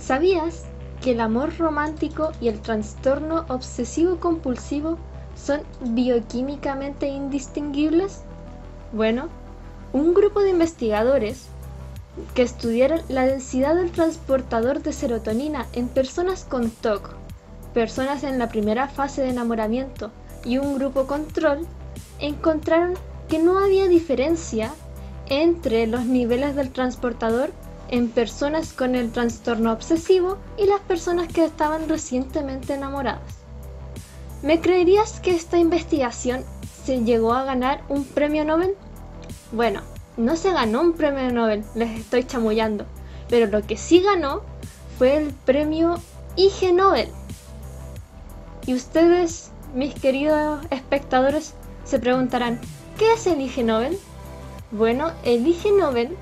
¿Sabías que el amor romántico y el trastorno obsesivo-compulsivo son bioquímicamente indistinguibles? Bueno, un grupo de investigadores que estudiaron la densidad del transportador de serotonina en personas con TOC, personas en la primera fase de enamoramiento y un grupo control, encontraron que no había diferencia entre los niveles del transportador en personas con el trastorno obsesivo y las personas que estaban recientemente enamoradas. ¿Me creerías que esta investigación se llegó a ganar un premio Nobel? Bueno, no se ganó un premio Nobel, les estoy chamullando, pero lo que sí ganó fue el premio IG Nobel. Y ustedes, mis queridos espectadores, se preguntarán, ¿qué es el IG Nobel? Bueno, el IG Nobel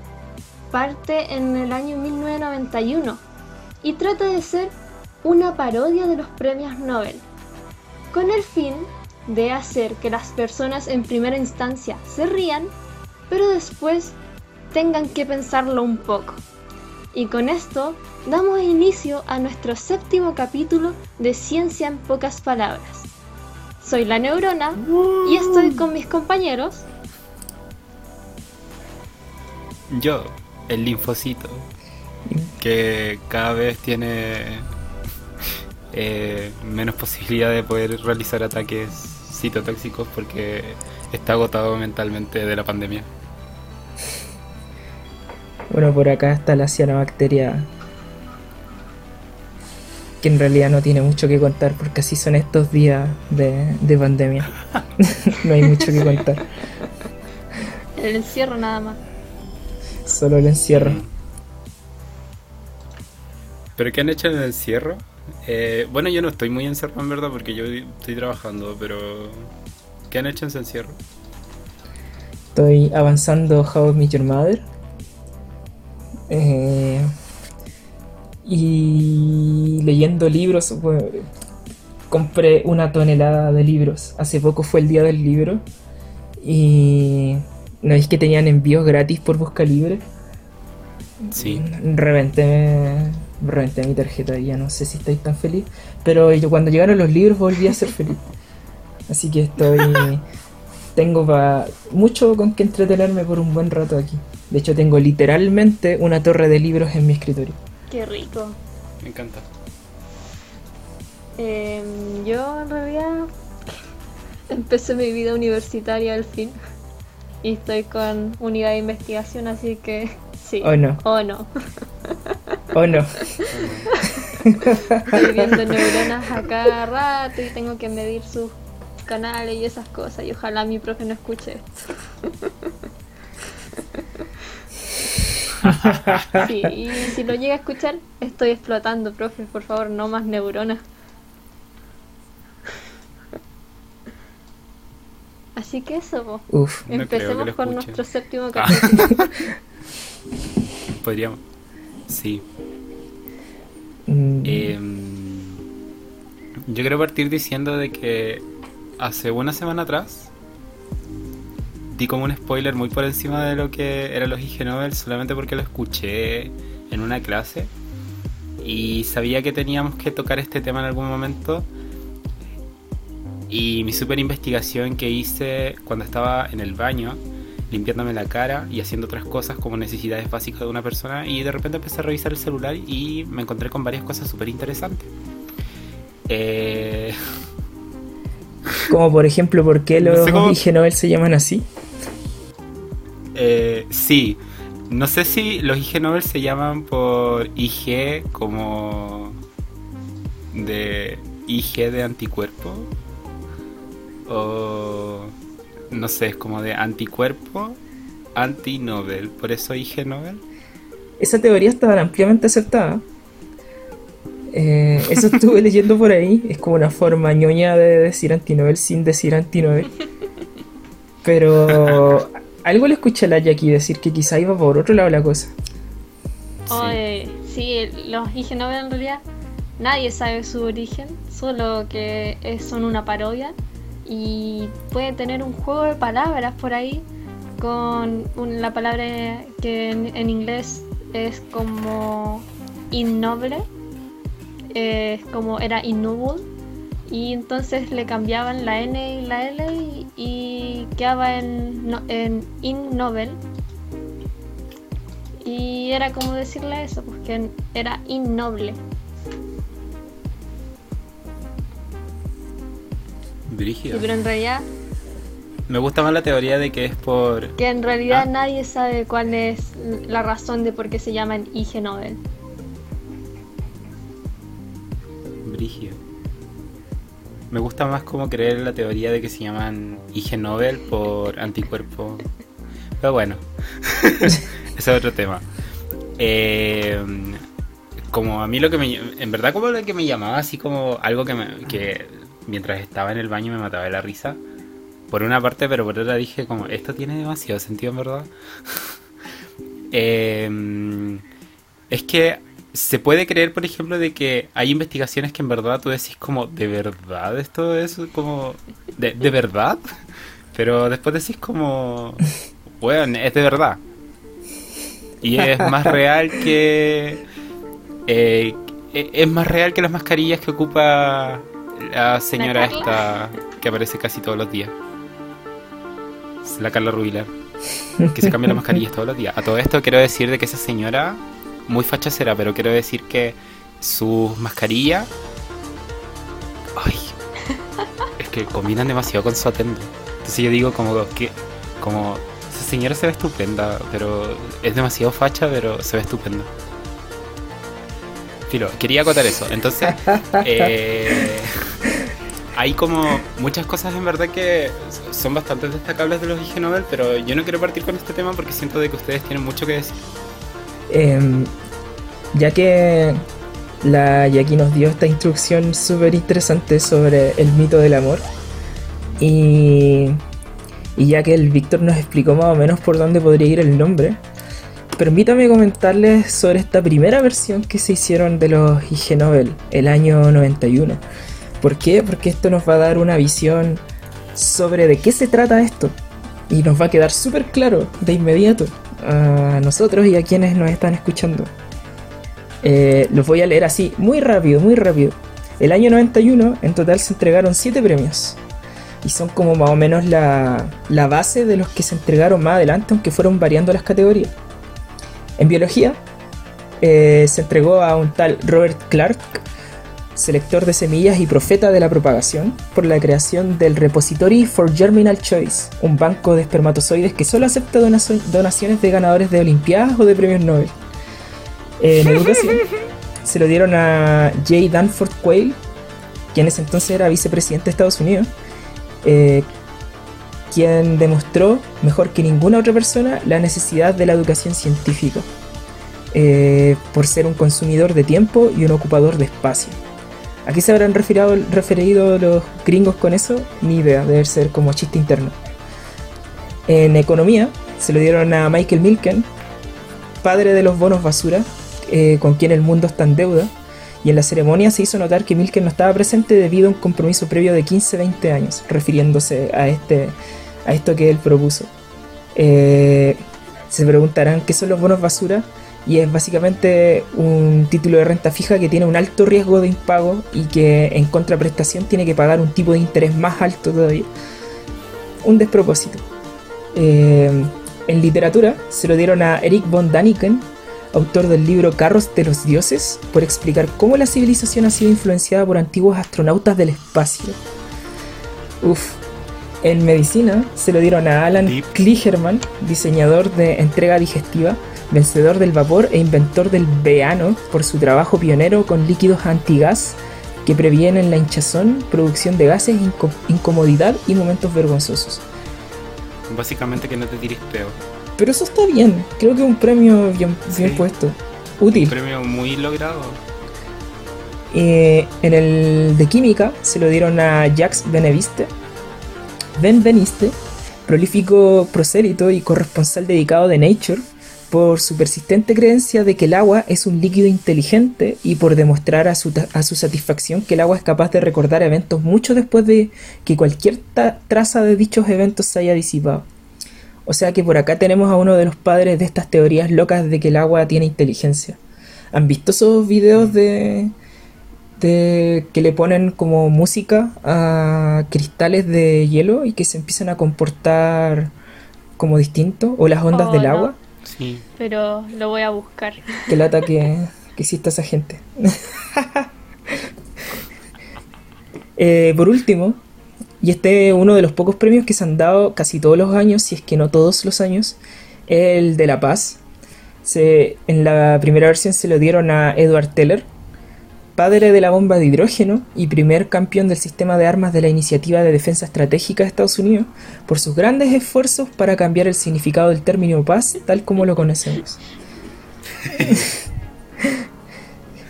parte en el año 1991 y trata de ser una parodia de los premios Nobel, con el fin de hacer que las personas en primera instancia se rían, pero después tengan que pensarlo un poco. Y con esto damos inicio a nuestro séptimo capítulo de Ciencia en pocas palabras. Soy la neurona y estoy con mis compañeros. Yo, el linfocito, que cada vez tiene eh, menos posibilidad de poder realizar ataques citotóxicos porque está agotado mentalmente de la pandemia. Bueno, por acá está la cianobacteria que en realidad no tiene mucho que contar porque así son estos días de, de pandemia. no hay mucho que contar. El encierro nada más. Solo el encierro. ¿Pero qué han hecho en el encierro? Eh, bueno, yo no estoy muy encerrado en verdad porque yo estoy trabajando, pero ¿qué han hecho en ese encierro? Estoy avanzando How I Met Your Mother. Eh, y leyendo libros. bueno, compré una tonelada de libros. Hace poco fue el día del libro. Y ¿no es que tenían envíos gratis por Busca Libre? Sí. Reventé, reventé mi tarjeta y ya no sé si estoy tan feliz. Pero yo cuando llegaron los libros volví a ser feliz. Así que estoy. Tengo pa- mucho con que entretenerme por un buen rato aquí. De hecho, tengo literalmente una torre de libros en mi escritorio. Qué rico. Me encanta. Em, yo en realidad empecé mi vida universitaria al fin. Y estoy con unidad de investigación, así que sí. Oh, no. O no. ¿O no? Estoy viendo neuronas a cada rato y tengo que medir sus canales y esas cosas. Y ojalá mi profe no escuche esto. Sí, y si lo llega a escuchar, estoy explotando, profe. Por favor, no más neuronas. Así que eso. Uf. No Empecemos lo con nuestro séptimo Ah. Podríamos. Sí. Mm, Em, yo quiero partir diciendo de que hace una semana atrás di como un spoiler muy por encima de lo que eran los IG Nobel solamente porque lo escuché en una clase y sabía que teníamos que tocar este tema en algún momento y mi super investigación que hice cuando estaba en el baño limpiándome la cara y haciendo otras cosas como necesidades básicas de una persona y de repente empecé a revisar el celular y me encontré con varias cosas súper interesantes. Eh, Como por ejemplo, ¿por qué No los sé cómo- IG Nobel se llaman así? eh, sí, no sé si los IG Nobel se llaman por IG como de IG de anticuerpo o no sé, es como de anticuerpo anti-Nobel, por eso IG Nobel. Esa teoría está ampliamente aceptada. Eh, eso estuve leyendo por ahí. Es como una forma ñoña de decir antinobel sin decir antinobel. Pero algo le escuché a la Jackie decir que quizá iba por otro lado la cosa. Sí. Oye, sí, los IG Nobel en realidad nadie sabe su origen, solo que es- son una parodia y puede tener un juego de palabras por ahí con la palabra que en, inglés es como innoble, eh, como era innoble, y entonces le cambiaban la N y la L y, quedaba en, en innoble. Y era como decirle eso, porque pues era innoble. Brígido. pero en realidad me gusta más la teoría de que es por... Que en realidad ah. nadie sabe cuál es la razón de por qué se llaman IG Nobel. Brigio. Me gusta más como creer la teoría de que se llaman IG Nobel por anticuerpo. Pero bueno, ese es otro tema. Eh, como a mí lo que me... En verdad como lo que me llamaba así como algo que, que mientras estaba en el baño me mataba de la risa por una parte, pero por otra dije como, esto tiene demasiado sentido en verdad. Em, es que se puede creer, por ejemplo, de que hay investigaciones que en verdad tú decís como, ¿de verdad esto es como... ¿De, verdad? Pero después decís como, bueno, es de verdad. Y es más real que... Eh, e, es más real que las mascarillas que ocupa la señora esta que aparece casi todos los días la Carla Rubilar, que se cambia las mascarillas todos los días. A todo esto quiero decir de que esa señora, muy fachacera, pero quiero decir que sus mascarillas, ay, es que combinan demasiado con su atendo. Entonces yo digo como que, como, esa señora se ve estupenda, pero es demasiado facha, pero se ve estupenda. Filo, quería acotar eso. Entonces, eh, hay como muchas cosas en verdad que son bastante destacables de los IG Nobel, pero yo no quiero partir con este tema porque siento de que ustedes tienen mucho que decir. Em, ya que la Jackie nos dio esta instrucción súper interesante sobre el mito del amor y, y ya que el Víctor nos explicó más o menos por dónde podría ir el nombre, permítame comentarles sobre esta primera versión que se hicieron de los IG Nobel el año 91 ¿Por qué? Porque esto nos va a dar una visión sobre de qué se trata esto. Y nos va a quedar súper claro de inmediato a nosotros y a quienes nos están escuchando. Eh, los voy a leer así, muy rápido, muy rápido. El año 91 en total se entregaron 7 premios. Y son como más o menos la, la base de los que se entregaron más adelante, aunque fueron variando las categorías. En biología eh, se entregó a un tal Robert Clark selector de semillas y profeta de la propagación, por la creación del Repository for Germinal Choice, un banco de espermatozoides que solo acepta donaciones de ganadores de Olimpiadas o de premios Nobel. En educación, se lo dieron a J. Danforth Quayle, quien en ese entonces era vicepresidente de Estados Unidos, eh, quien demostró, mejor que ninguna otra persona, la necesidad de la educación científica, eh, por ser un consumidor de tiempo y un ocupador de espacio. ¿A qué se habrán referido, los gringos con eso? Ni idea, debe ser como chiste interno. En economía se lo dieron a Michael Milken, padre de los bonos basura, eh, con quien el mundo está en deuda. Y en la ceremonia se hizo notar que Milken no estaba presente debido a un compromiso previo de 15-20 años, refiriéndose a, este, a esto que él propuso. Eh, se preguntarán qué son los bonos basura y es básicamente un título de renta fija que tiene un alto riesgo de impago y que en contraprestación tiene que pagar un tipo de interés más alto todavía. Un despropósito. Eh, en literatura se lo dieron a Eric von Daniken, autor del libro Carros de los Dioses, por explicar cómo la civilización ha sido influenciada por antiguos astronautas del espacio. Uf. En medicina se lo dieron a Alan Kligerman, diseñador de entrega digestiva, vencedor del vapor e inventor del veano por su trabajo pionero con líquidos antigas que previenen la hinchazón, producción de gases, incomodidad y momentos vergonzosos. Básicamente que no te tires peor. Pero eso está bien, creo que es un premio bien, puesto, útil. Un premio muy logrado. Eh, en el de química se lo dieron a Jacques Beneviste, Ben Beniste, prolífico prosélito y corresponsal dedicado de Nature, por su persistente creencia de que el agua es un líquido inteligente y por demostrar a su, satisfacción que el agua es capaz de recordar eventos mucho después de que cualquier traza de dichos eventos se haya disipado. O sea que por acá tenemos a uno de los padres de estas teorías locas de que el agua tiene inteligencia. ¿Han visto esos videos de, de que le ponen como música a cristales de hielo y que se empiezan a comportar como distinto? ¿O las ondas Oh, del no. agua? Sí. Pero lo voy a buscar. Que lata que, que exista esa gente. Eh, por último, y este es uno de los pocos premios que se han dado casi todos los años, si es que no todos los años, el de la paz. Se, en la primera versión se lo dieron a Edward Teller, padre de la bomba de hidrógeno y primer campeón del sistema de armas de la Iniciativa de Defensa Estratégica de Estados Unidos, por sus grandes esfuerzos para cambiar el significado del término paz tal como lo conocemos.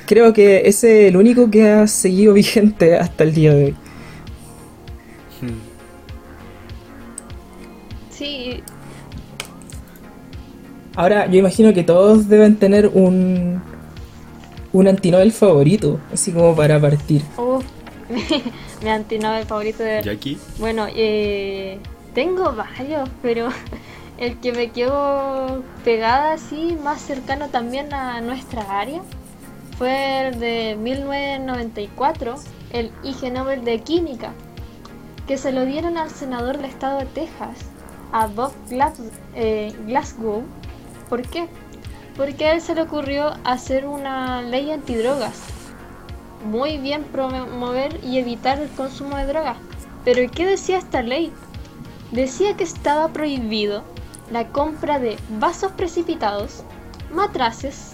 Creo que ese es el único que ha seguido vigente hasta el día de hoy. Sí, Ahora, yo imagino que todos deben tener un, un antinobel favorito, así como para partir. Uf, mi antinobel favorito de... Jackie. Bueno, eh, tengo varios, pero el que me quedó pegada así, más cercano también a nuestra área, fue el de 1994, el IG Nobel de Química, que se lo dieron al senador del estado de Texas, a Bob eh, Glasgow. ¿Por qué? Porque a él se le ocurrió hacer una ley antidrogas muy bien promover y evitar el consumo de drogas. Pero ¿qué decía esta ley? Decía que estaba prohibido la compra de vasos precipitados, matraces,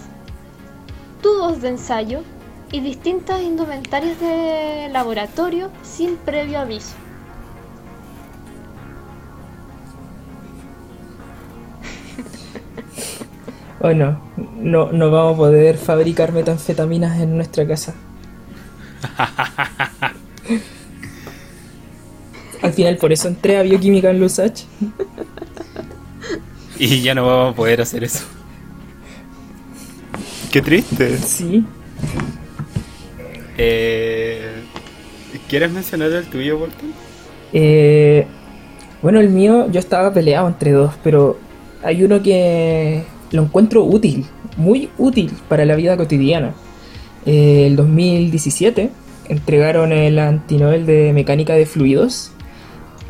tubos de ensayo y distintas indumentarias de laboratorio sin previo aviso. O no, no, no vamos a poder fabricar metanfetaminas en nuestra casa. Al final, por eso entré a bioquímica en Lusach. Y ya no vamos a poder hacer eso. Qué triste. Sí. Eh, ¿Quieres mencionar el tuyo, Bolton? Eh, bueno, el mío, yo estaba peleado entre dos, pero hay uno que lo encuentro útil, muy útil para la vida cotidiana. Eh, el 2017 entregaron el antinobel de mecánica de fluidos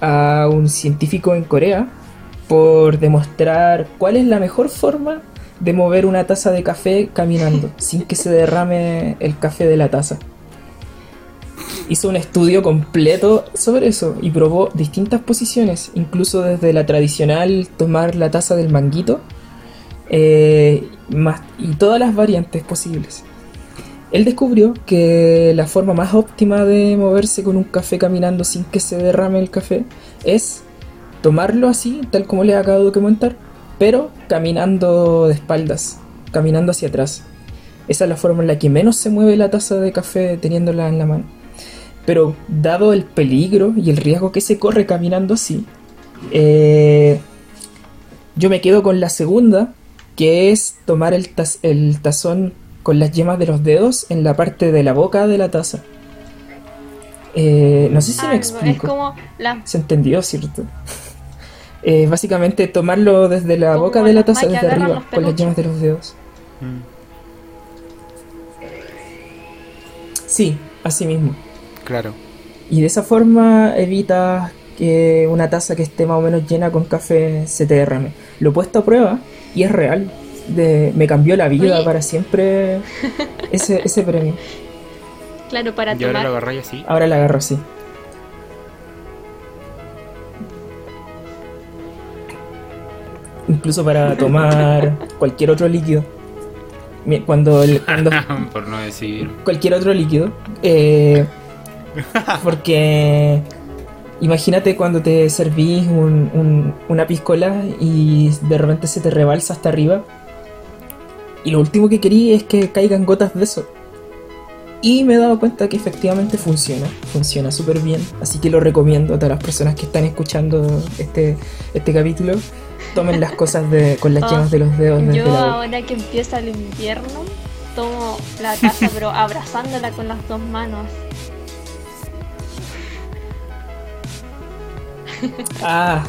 a un científico en Corea por demostrar cuál es la mejor forma de mover una taza de café caminando sin que se derrame el café de la taza hizo un estudio completo sobre eso y probó distintas posiciones, incluso desde la tradicional tomar la taza del manguito eh, y todas las variantes posibles. Él descubrió que la forma más óptima de moverse con un café caminando sin que se derrame el café es tomarlo así, tal como le acabo de comentar, pero caminando de espaldas, caminando hacia atrás. Esa es la forma en la que menos se mueve la taza de café teniéndola en la mano. Pero dado el peligro y el riesgo que se corre caminando así, eh, yo me quedo con la segunda, que es tomar el, taz- el tazón con las yemas de los dedos en la parte de la boca de la taza. Eh, no sé si Ah, me no, explico. Es como la Se entendió, ¿cierto? Eh, básicamente tomarlo desde la Como boca de la taza, desde arriba, los con las yemas de los dedos. Mm, Sí, así mismo. claro. Y de esa forma evitas que una taza que esté más o menos llena con café se te derrame. Lo he puesto a prueba y es real. De, me cambió la vida Oye. para siempre ese, ese premio. claro para Y ahora lo agarráis así. Ahora la agarro así. Incluso para tomar cualquier otro líquido. Cuando, el- cuando Por no decir. cualquier otro líquido. eh, porque imagínate cuando te servís un- un- una piscola y de repente se te rebalsa hasta arriba. Y lo último que quería es que caigan gotas de eso. Y me he dado cuenta que efectivamente funciona. Funciona súper bien. Así que lo recomiendo a todas las personas que están escuchando este, este capítulo. Tomen las cosas de, con las Ah, yemas de los dedos desde Yo la ahora que empieza el invierno, tomo la taza pero abrazándola con las dos manos. Ah,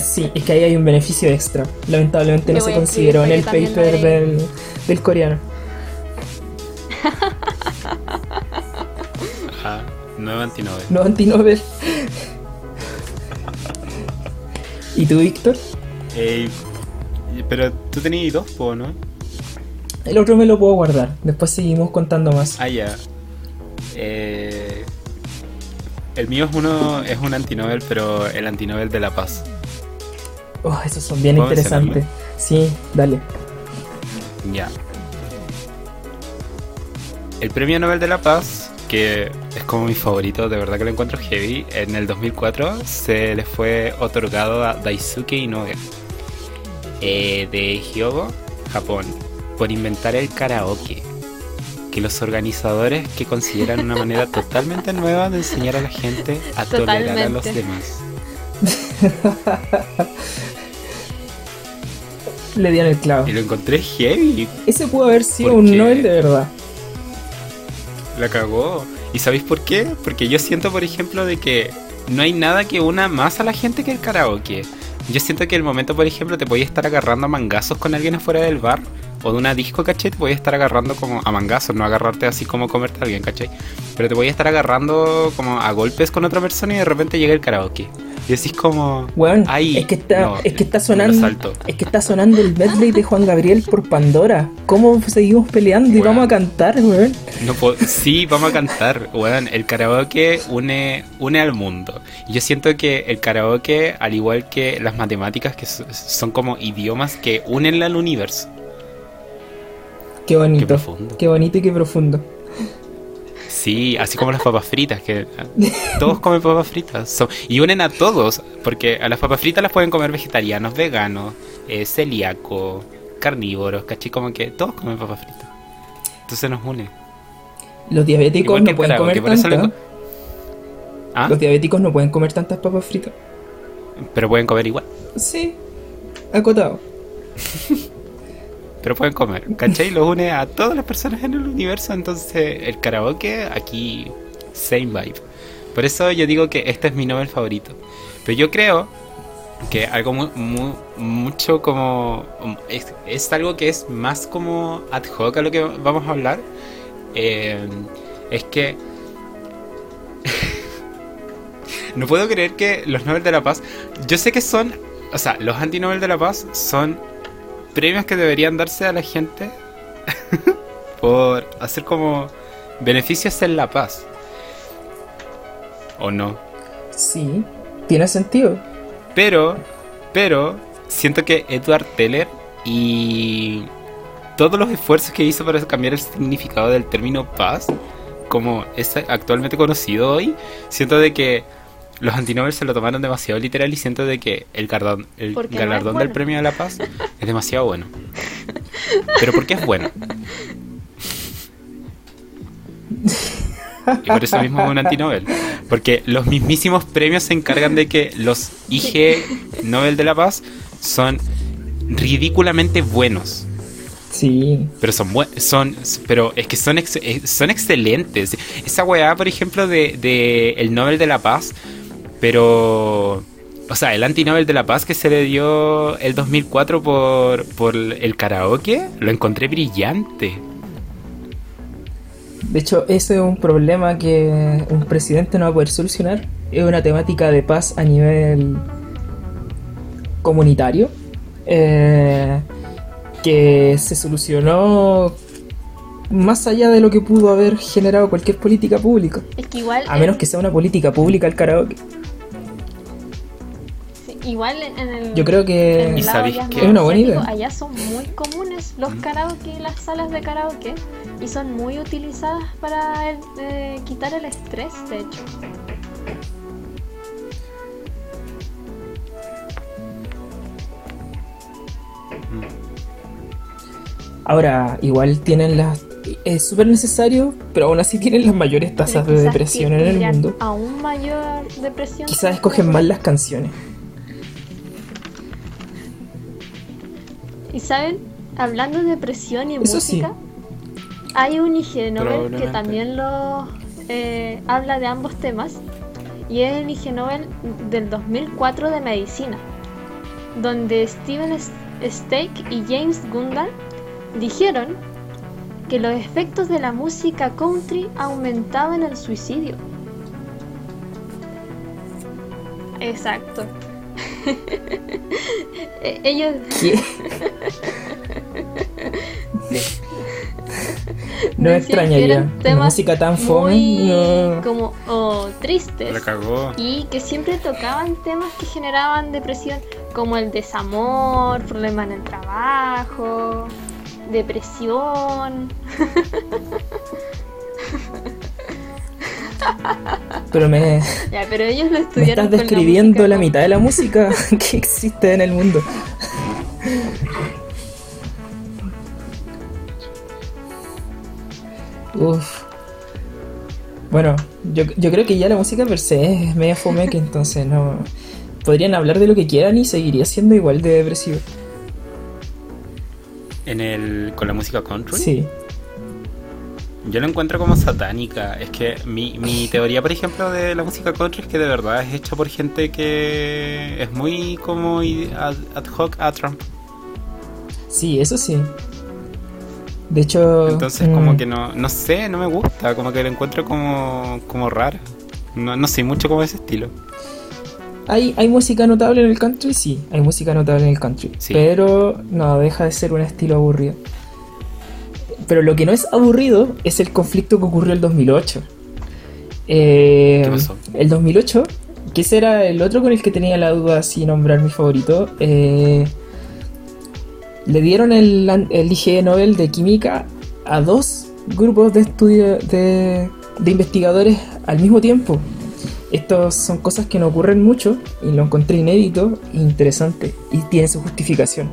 sí, es que ahí hay un beneficio extra. Lamentablemente no se consideró en el paper del, del coreano. Ah, nuevo antinobel. No antinobel. ¿Y tú, Víctor? Eh, pero tú tenías dos, po, ¿no? El otro me lo puedo guardar. Después seguimos contando más. Ah, ya. Eh, el mío es uno, es un antinobel, pero el antinobel de la paz. Oh, esos son bien ¿Puedo interesantes. Sí, dale. Ya. El premio Nobel de la Paz, que es como mi favorito, de verdad que lo encuentro heavy, en el 2004 se le fue otorgado a Daisuke Inoue eh, de Hyogo, Japón, por inventar el karaoke. Que los organizadores que consideran una manera totalmente nueva de enseñar a la gente a tolerar a los demás. Le dieron el clavo. Y lo encontré heavy, Ese pudo haber sido ¿Por un qué? Nobel de verdad. La cagó. ¿Y sabéis por qué? Porque yo siento, por ejemplo, de que no hay nada que una más a la gente que el karaoke. Yo siento que el momento, por ejemplo, te podías estar agarrando a mangazos con alguien afuera del bar o de una disco, ¿cachai? Te podías estar agarrando como a mangazos, no agarrarte así como comerte a alguien, ¿cachai? Pero te podías estar agarrando como a golpes con otra persona y de repente llega el karaoke. Y decís como... Weón, Ay, es que está, no, es que está sonando. Es que está sonando el medley de Juan Gabriel por Pandora. ¿Cómo seguimos peleando y vamos a cantar, weón? No sí, vamos a cantar. Weón, el karaoke une, une al mundo. Yo siento que el karaoke, al igual que las matemáticas, que so- son como idiomas que unen al universo. Qué bonito. Qué profundo. Qué bonito y qué profundo. Sí, así como las papas fritas, que todos comen papas fritas. Son- y unen a todos, porque a las papas fritas las pueden comer vegetarianos, veganos, eh, celíacos, carnívoros, ¿cachai? Como que todos comen papas fritas. Entonces nos une. Los diabéticos no pueden comer tantas. co- ¿Ah? Los diabéticos no pueden comer tantas papas fritas. Pero pueden comer igual. Sí. Acotado. Pero pueden comer, ¿cachai? Los une a todas las personas en el universo. Entonces, el karaoke, aquí, same vibe. Por eso yo digo que este es mi Nobel favorito. Pero yo creo que algo mu- mu- mucho como. Es, es algo que es más como ad hoc a lo que vamos a hablar. eh, es que. no puedo creer que los Nobel de la Paz. Yo sé que son. O sea, los anti-Nobel de la Paz son premios que deberían darse a la gente por hacer como beneficios en la paz. ¿O no? Sí. Tiene sentido. Pero, pero, siento que Edward Teller y todos los esfuerzos que hizo para cambiar el significado del término paz, como es actualmente conocido hoy, siento de que los antinobel se lo tomaron demasiado literal y siento de que el, gardón, el no galardón bueno. del premio de la paz es demasiado bueno. Pero ¿por qué es bueno? Y por eso mismo es un antinobel. Porque los mismísimos premios se encargan de que los IG Nobel de la Paz son ridículamente buenos. Sí. Pero son son pero es que son ex- eh, son excelentes. Esa weá, por ejemplo, de, de el Nobel de la Paz, pero o sea, el anti-Nobel de la Paz que se le dio el 2004 por, por el karaoke, lo encontré brillante. De hecho, ese es un problema que un presidente no va a poder solucionar. Es una temática de paz a nivel comunitario. eh, que se solucionó más allá de lo que pudo haber generado cualquier política pública. Es que igual. A menos en- que sea una política pública el karaoke. Igual en el. Yo creo en que Es una buena idea. Allá son muy comunes los karaoke y las salas de karaoke. Y son muy utilizadas para el- eh, quitar el estrés, de hecho. ahora igual tienen las... Es súper necesario, pero aún así tienen las mayores tasas de depresión en el mundo. Aún mayor depresión. Quizás escogen mal las canciones. Y saben, hablando de depresión y Eso sí. música, hay un IG Nobel que también lo eh, habla de ambos temas y es el IG Nobel del 2004 de medicina, donde Steven Stake y James Gundal dijeron que los efectos de la música country aumentaban el suicidio. Exacto. E- Ellos ¿Qué? No extrañaría. Una música tan fome. no. como oh, tristes La cagó. y que siempre tocaban temas que generaban depresión como el desamor, problemas en el trabajo, depresión. Pero me, Ya, pero ellos lo me estudiaron estás con describiendo música la, mitad de la música que existe en el mundo. Uf. Bueno, yo, yo creo que ya la música per se es media fome que entonces no... Podrían hablar de lo que quieran y seguiría siendo igual de depresivo. En el, con la música country. Sí. Yo lo encuentro como satánica. Es que mi, mi teoría, por ejemplo, de la música country es que de verdad es hecha por gente que es muy como ad, hoc a Trump. Sí, eso sí. De hecho... Entonces mm, como que no, no sé, no me gusta, como que lo encuentro como, como raro. No, no sé mucho como ese estilo. Hay, hay música notable en el country, sí, hay música notable en el country, Sí. pero no deja de ser un estilo aburrido. Pero lo que no es aburrido es el conflicto que ocurrió el 2008. Eh, ¿Qué pasó? El 2008, que ese era el otro con el que tenía la duda si nombrar mi favorito, eh, le dieron el, el IG Nobel de Química a dos grupos de estudio de, de investigadores al mismo tiempo. Estas son cosas que no ocurren mucho y lo encontré inédito e interesante y tiene su justificación.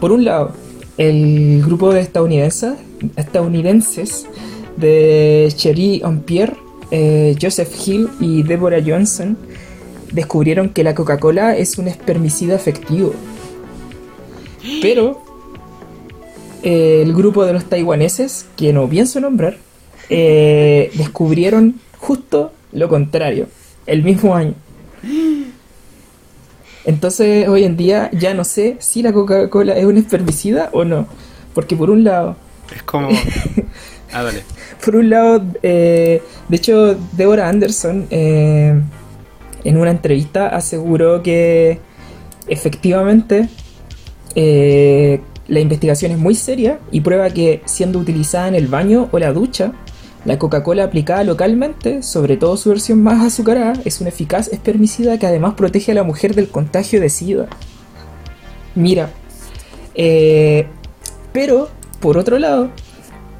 Por un lado, el grupo de estadounidenses, estadounidenses de Cherie Ampierre, eh, Joseph Hill y Deborah Johnson descubrieron que la Coca-Cola es un espermicida efectivo. Pero el grupo de los taiwaneses, que no pienso nombrar, eh, descubrieron justo lo contrario, el mismo año. Entonces hoy en día ya no sé si la Coca-Cola es un espermicida o no. Porque por un lado, Es como... Ah, dale. por un lado, eh, de hecho, Deborah Anderson eh, en una entrevista aseguró que efectivamente eh, la investigación es muy seria y prueba que siendo utilizada en el baño o la ducha, la Coca-Cola aplicada localmente, sobre todo su versión más azucarada, es un eficaz espermicida que además protege a la mujer del contagio de SIDA. Mira, eh, pero por otro lado,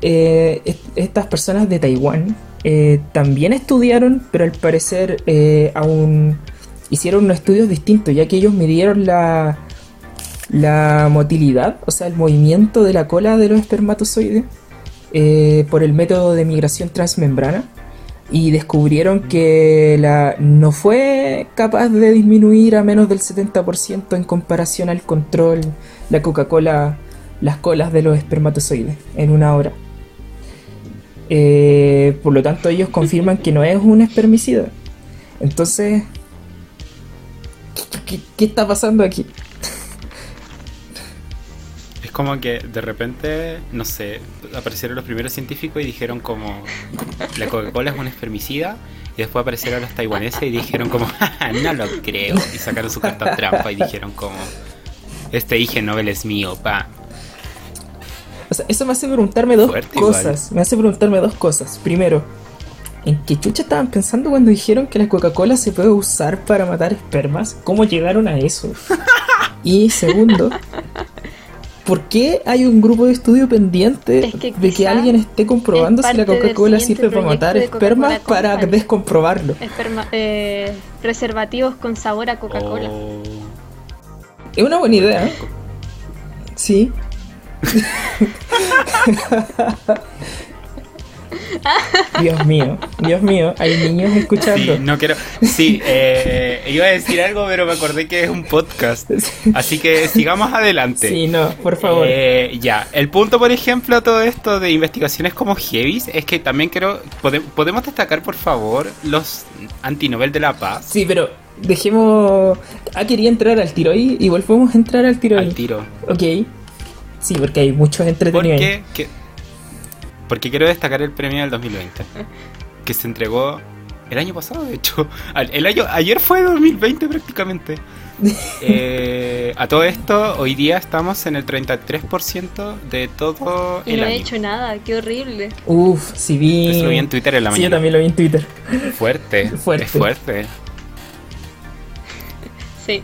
eh, est- estas personas de Taiwán eh, también estudiaron, pero al parecer aún hicieron unos estudios distintos, ya que ellos midieron la, la motilidad, o sea, el movimiento de la cola de los espermatozoides eh, por el método de migración transmembrana y descubrieron que la, no fue capaz de disminuir a menos del 70% en comparación al control, la Coca-Cola, las colas de los espermatozoides en una hora. Eh, por lo tanto, ellos confirman que no es un espermicida. Entonces, ¿qué, qué- qué está pasando aquí? Como que de repente, no sé, aparecieron los primeros científicos y dijeron como la Coca-Cola es un espermicida y después aparecieron los taiwaneses y dijeron como "Ja, no lo creo y sacaron su carta trampa y dijeron como este IG Nobel es mío, pa. O sea, eso me hace preguntarme dos Fuerte igual. cosas. Me hace preguntarme dos cosas. Primero, ¿en qué chucha estaban pensando cuando dijeron que la Coca-Cola se puede usar para matar espermas? ¿Cómo llegaron a eso? Y segundo, ¿por qué hay un grupo de estudio pendiente Es que de que alguien esté comprobando si la Coca-Cola sirve para matar espermas para descomprobarlo? Esperma- eh, preservativos con sabor a Coca-Cola. Oh. Es una buena idea. ¿eh? Sí. Dios mío, Dios mío, hay niños escuchando. Sí, no quiero. Sí, eh, iba a decir algo, pero me acordé que es un podcast. Así que sigamos adelante. Sí, no, por favor. Eh, ya, el punto, por ejemplo, todo esto de investigaciones como Heavis es que también quiero. pode- ¿Podemos destacar, por favor, los antinobel de la paz? Sí, pero dejemos. Ah, quería entrar al tiro ahí. Igual podemos entrar al tiro ahí. Al tiro. Ok. Sí, porque hay muchos entretenidos ahí. Porque. que- porque quiero destacar el premio del 2020, que se entregó el año pasado, de hecho. El año, ayer fue 2020 prácticamente. Eh, a todo esto, hoy día estamos en el 33% de todo y el no año. he hecho nada, qué horrible. Uf, si vi. Eso lo vi en Twitter en la Sí, yo mañana. también lo vi en Twitter. Fuerte, Fuerte. es fuerte. Sí.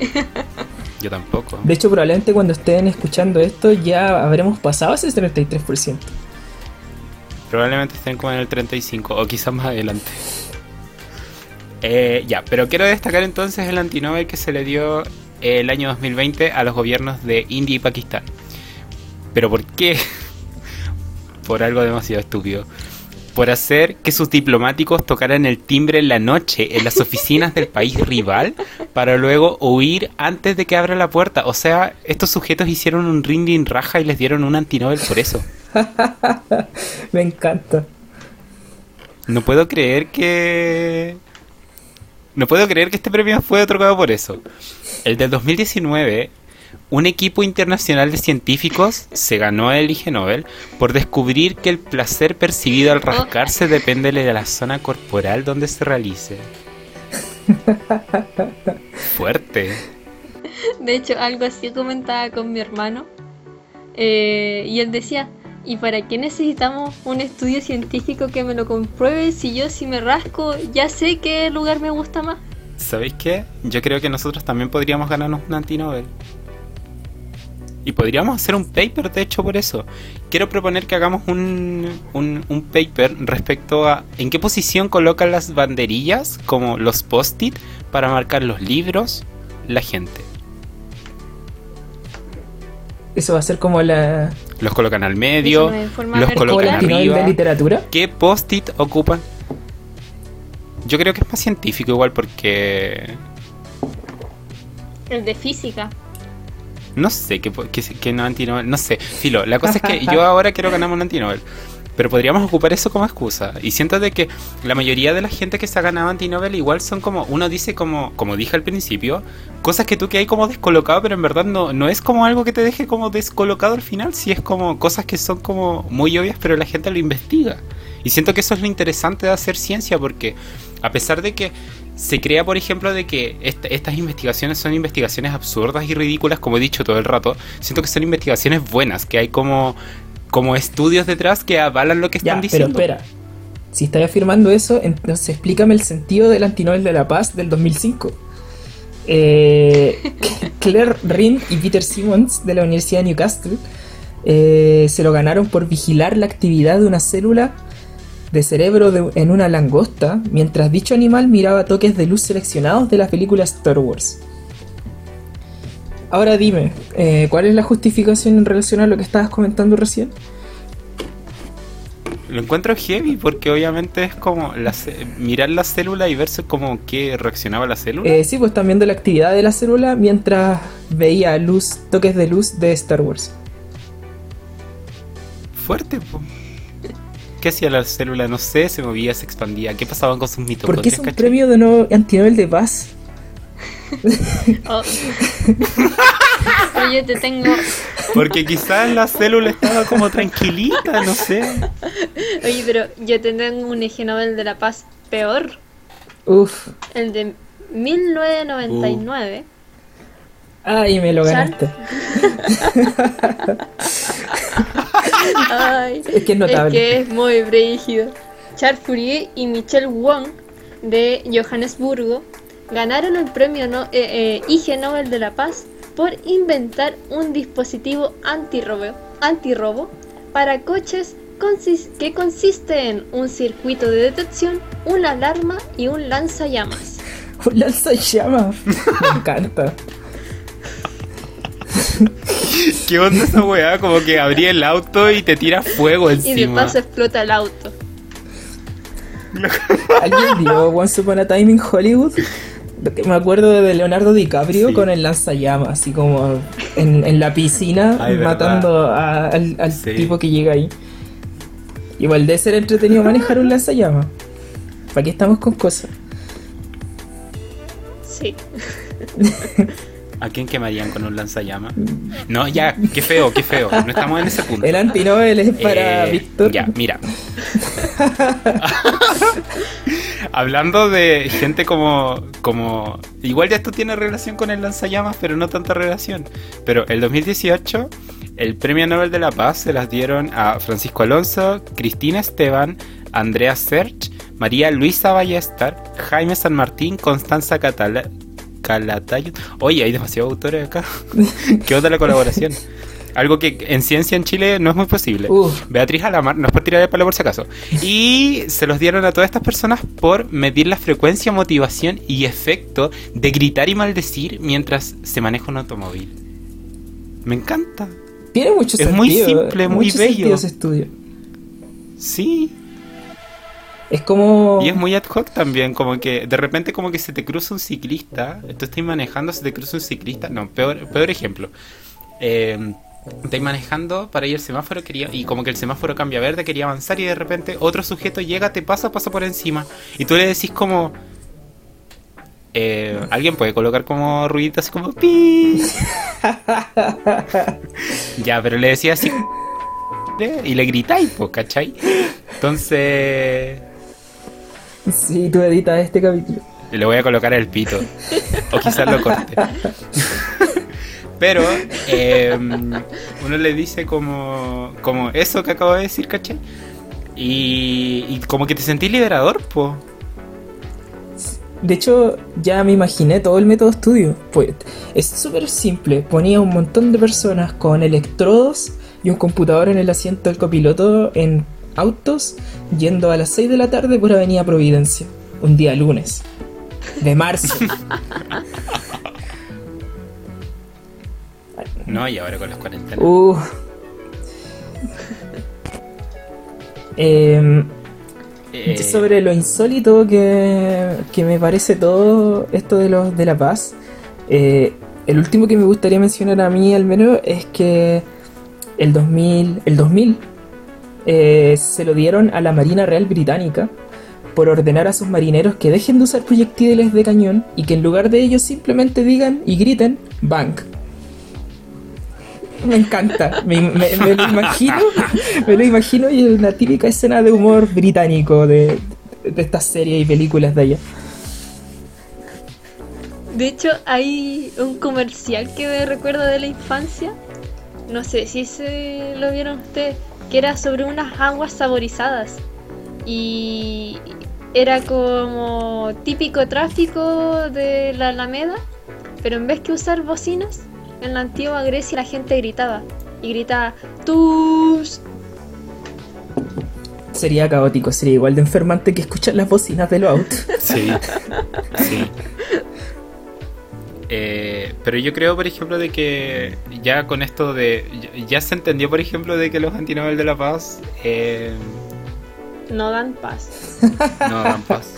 Yo tampoco. De hecho, probablemente cuando estén escuchando esto ya habremos pasado ese 33%. Probablemente estén como en el 35 o quizás más adelante. Eh, ya, pero quiero destacar entonces el antinobel que se le dio el año 2020 a los gobiernos de India y Pakistán. ¿Pero por qué? por algo demasiado estúpido. Por hacer que sus diplomáticos tocaran el timbre en la noche en las oficinas del país rival para luego huir antes de que abra la puerta. O sea, estos sujetos hicieron un rinding raja y les dieron un antinobel por eso. Me encanta. No puedo creer que. No puedo creer que este premio fue otorgado por eso. El del 2019, un equipo internacional de científicos se ganó el Ig Nobel por descubrir que el placer percibido al rascarse depende de la zona corporal donde se realice. Fuerte. De hecho, algo así comentaba con mi hermano. Eh, y él decía, ¿y para qué necesitamos un estudio científico que me lo compruebe si yo si me rasco ya sé qué lugar me gusta más? ¿Sabéis qué? Yo creo que nosotros también podríamos ganarnos un antinobel. Y podríamos hacer un paper, de hecho, por eso. Quiero proponer que hagamos un, un, un paper respecto a en qué posición colocan las banderillas, como los post-it, para marcar los libros, la gente. Eso va a ser como la. Los colocan al medio, no los vertical. colocan de arriba. literatura. ¿Qué post-it ocupan? Yo creo que es más científico igual porque El de física. No sé qué, qué, qué no antinobel. No sé. Filo, la cosa es que yo ahora quiero ganarme un antinobel. Pero podríamos ocupar eso como excusa. Y siento de que la mayoría de la gente que se ha ganado antinobel igual son como, uno dice como, como dije al principio, cosas que tú que hay como descolocado, pero en verdad no, no es como algo que te deje como descolocado al final, si es como cosas que son como muy obvias, pero la gente lo investiga. Y siento que eso es lo interesante de hacer ciencia, porque a pesar de que se crea, por ejemplo, de que est- estas investigaciones son investigaciones absurdas y ridículas, como he dicho todo el rato, siento que son investigaciones buenas, que hay como, como estudios detrás que avalan lo que Ya, están pero diciendo. espera. Si estáis afirmando eso, entonces explícame el sentido del antinobel de la paz del 2005. Eh, Claire Rind y Peter Simmons de la Universidad de Newcastle eh, se lo ganaron por vigilar la actividad de una célula de cerebro de- en una langosta mientras dicho animal miraba toques de luz seleccionados de la película Star Wars. Ahora dime, eh, ¿cuál es la justificación en relación a lo que estabas comentando recién? Lo encuentro heavy porque obviamente es como la mirar la célula y verse como que reaccionaba la célula. Eh, sí, pues están viendo la actividad de la célula mientras veía luz, toques de luz de Star Wars. Fuerte, po. ¿Qué hacía la célula? No sé, se movía, se expandía. ¿Qué pasaban con sus ¿Por qué mitocondrias? es un cachai? premio de no antinobel de paz? Oh. Oye, te tengo. Porque quizás la célula estaba como tranquilita, no sé. Oye, pero yo te tengo un Ig Nobel de la Paz peor. Uf, El de 1999. Ay, me lo ganaste. Ay, Es que es notable. que es muy brígido. Charles Fourier y Michel Wong de Johannesburgo ganaron el premio no- eh, eh, Ig Nobel de la Paz por inventar un dispositivo antirrobo, antirrobo para coches que consiste en un circuito de detección, una alarma y un lanzallamas. Un lanzallamas. Me encanta. ¿Qué onda esa weá? Como que abría el auto y te tira fuego Y de encima. paso explota el auto. ¿Alguien vio Once Upon a Time in Hollywood? Lo que Me acuerdo de Leonardo DiCaprio Sí. con el lanzallamas, así como en, en la piscina Ay, matando a- al, al Sí. tipo que llega ahí. Igual de ser entretenido manejar un lanzallamas. ¿Para qué estamos con cosas? Sí. ¿A quién quemarían con un lanzallamas? No, ya, qué feo, qué feo. No estamos en ese punto. El antinobel es para Eh, Víctor. Ya, mira. Hablando de gente como, como. Igual ya esto tiene relación con el lanzallamas, pero no tanta relación. Pero el 2018, el premio Nobel de la Paz se las dieron a Francisco Alonso, Cristina Esteban, Andrea Serch, María Luisa Ballestar, Jaime San Martín, Constanza Catala- Calatayud. Oye, hay demasiados autores acá. ¿Qué onda la colaboración? Algo que en ciencia en Chile no es muy posible. Beatriz Alamar, no es por tirar el palo por si acaso. Y se los dieron a todas estas personas por medir la frecuencia, motivación y efecto de gritar y maldecir mientras se maneja un automóvil. Me encanta. Tiene mucho Es sentido. muy simple, muy bello. ese estudio. Sí. Es como. Y es muy ad hoc también, como que de repente como que se te cruza un ciclista, tú estás manejando, se te cruza un ciclista, no, peor, peor ejemplo. Eh, estáis manejando para ir al semáforo quería, y como que el semáforo cambia a verde, quería avanzar y de repente otro sujeto llega, te pasa, pasa por encima y tú le decís como... eh, Alguien puede colocar como ruiditos como pi. ya, pero le decía así y le gritáis, pues, ¿cachai? Entonces Sí, tú editas este capítulo. Le voy a colocar el pito. O quizás lo corte. Pero eh, uno le dice como, como eso que acabo de decir, ¿cachai? Y, y como que te sentís liberador, po. De hecho, ya me imaginé todo el método estudio. Pues es súper simple. Ponía un montón de personas con electrodos y un computador en el asiento del copiloto en autos yendo a las 6 de la tarde por Avenida Providencia. Un día lunes. De marzo. No, y ahora con las cuarentenas. Uh. Em, Eh, Sobre lo insólito que, que me parece todo esto de los de la paz, eh, el último que me gustaría mencionar a mí al menos es que el 2000, el 2000 eh, se lo dieron a la Marina Real Británica por ordenar a sus marineros que dejen de usar proyectiles de cañón y que en lugar de ellos simplemente digan y griten bank. Me encanta, me, lo imagino, me lo imagino y es una típica escena de humor británico de, de estas series y películas de allá. De hecho, hay un comercial que me recuerdo de la infancia. No sé si se lo vieron ustedes. Que era sobre unas aguas saborizadas. Y era como típico tráfico de la Alameda. Pero en vez que usar bocinas, en la antigua Grecia la gente gritaba. Y gritaba, ¡Tus! Sería caótico, sería igual de enfermante que escuchar las bocinas de los autos. Sí, sí. Eh, pero yo creo, por ejemplo, de que ya con esto de. ya- se entendió, por ejemplo, de que los antinobel de la paz eh, No dan paz. no dan paz.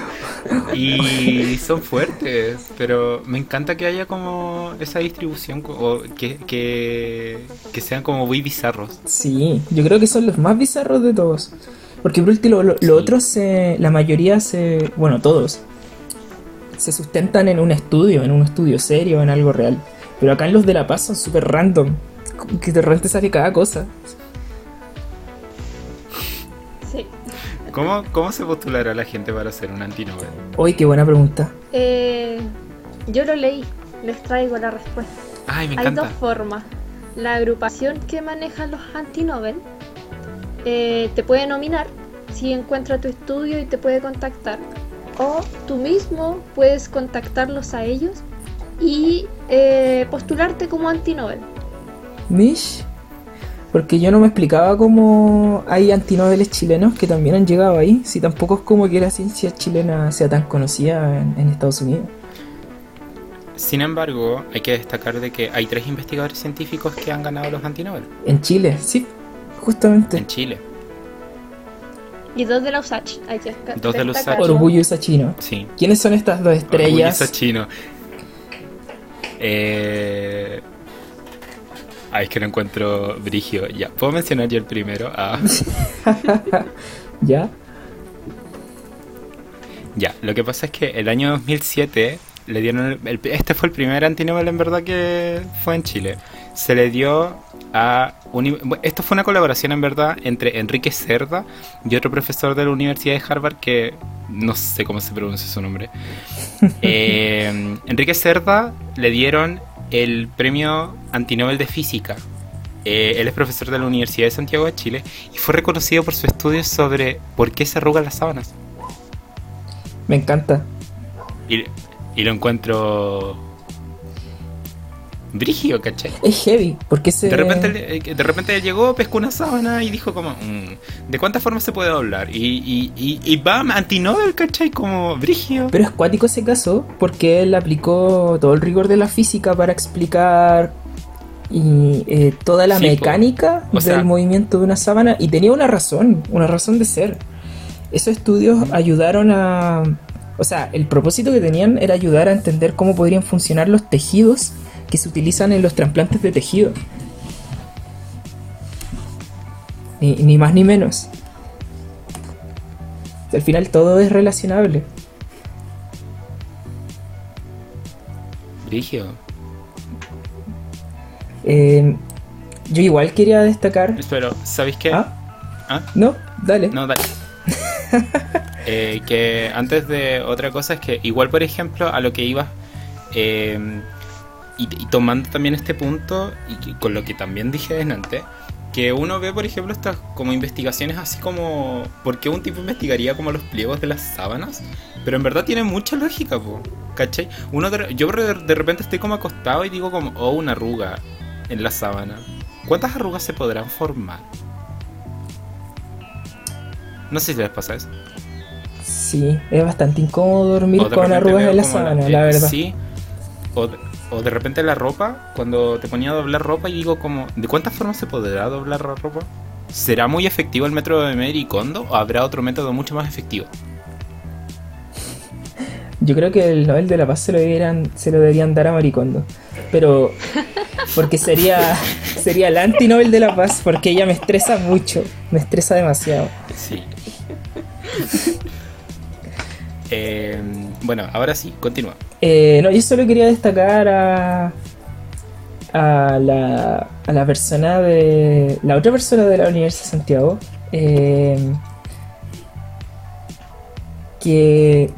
y son fuertes, pero me encanta que haya como esa distribución, o que, que, que sean como muy bizarros. Sí, yo creo que son los más bizarros de todos. Porque por último, lo, lo Sí. otros se, la mayoría se, bueno, todos, se sustentan en un estudio, en un estudio serio, en algo real. Pero acá en los de La Paz son súper random, como que de repente sale cada cosa. Sí. ¿Cómo, ¿Cómo se postulará la gente para hacer un antinobel? Uy, qué buena pregunta. Eh, yo lo leí. Les traigo la respuesta. Ay, me Hay encanta. dos formas. La agrupación que maneja los anti-Nobel eh, te puede nominar si encuentra tu estudio y te puede contactar. O tú mismo puedes contactarlos a ellos y eh, postularte como anti-Nobel. Mish. Porque yo no me explicaba cómo hay antinoveles chilenos que también han llegado ahí. Si tampoco es como que la ciencia chilena sea tan conocida en, en Estados Unidos. Sin embargo, hay que destacar de que hay tres investigadores científicos que han ganado los antinobel En Chile, sí, justamente. en Chile. Y dos de la USACH. Hay que Dos de la. USACH. Orgullo chino. Sí. ¿Quiénes son estas dos estrellas? Orgulloso chino. Eh... Ay, es que no encuentro Brigio. Ya, ¿puedo mencionar yo el primero? Ah, ¿Ya? ya, lo que pasa es que el año 2007 le dieron el- el- este fue el primer antinobel en verdad que fue en Chile. Se le dio a esto fue una colaboración en verdad entre Enrique Cerda y otro profesor de la Universidad de Harvard que no sé cómo se pronuncia su nombre. Eh, Enrique Cerda le dieron el premio antinobel de física. Eh, él es profesor de la Universidad de Santiago de Chile y fue reconocido por su estudio sobre por qué se arrugan las sábanas. Me encanta. Y, y lo encuentro. Brígido, ¿cachai? Es heavy, porque se... De repente, eh, de repente llegó, pescó una sábana y dijo como, "Mm, ¿de cuántas formas se puede doblar? Y, y, y, y bam, antinobel, ¿cachai? Como brígido. Pero es cuático ese caso, porque él aplicó todo el rigor de la física para explicar y eh, toda la Sí, mecánica del sea- movimiento de una sábana y tenía una razón, una razón de ser. Esos estudios ayudaron a... O sea, el propósito que tenían era ayudar a entender cómo podrían funcionar los tejidos que se utilizan en los trasplantes de tejido. Ni, ni más ni menos. Al final todo es relacionable. Brígido. Eh, yo igual quería destacar. Pero, ¿sabéis qué? ¿Ah? ¿Ah? No, dale. No, dale. Eh, que antes de otra cosa es que igual, por ejemplo, a lo que iba eh, y, y tomando también este punto y con lo que también dije antes, que uno ve, por ejemplo, estas como investigaciones así como ¿por qué un tipo investigaría como los pliegos de las sábanas? Pero en verdad tiene mucha lógica, po, ¿cachai? Uno de, yo de, repente estoy como acostado y digo como, oh, una arruga en la sábana. ¿Cuántas arrugas se podrán formar? No sé si les pasa eso. Sí, es bastante incómodo dormir con arrugas en la sábana, la verdad. Sí. O, o de repente la ropa, cuando te ponía a doblar ropa y digo como, ¿de cuántas formas se podrá doblar la ropa? ¿Será muy efectivo el método de Mary Kondo o habrá otro método mucho más efectivo? Yo creo que el Nobel de la Paz se lo deberían, se lo deberían dar a Maricondo. Pero. Porque sería. Sería el anti-Nobel de la Paz. Porque ella me estresa mucho. Me estresa demasiado. Sí. Eh, bueno, ahora sí, continúa. Eh, no, yo solo quería destacar a. A la, a la persona de. La otra persona de la Universidad de Santiago. eh, que.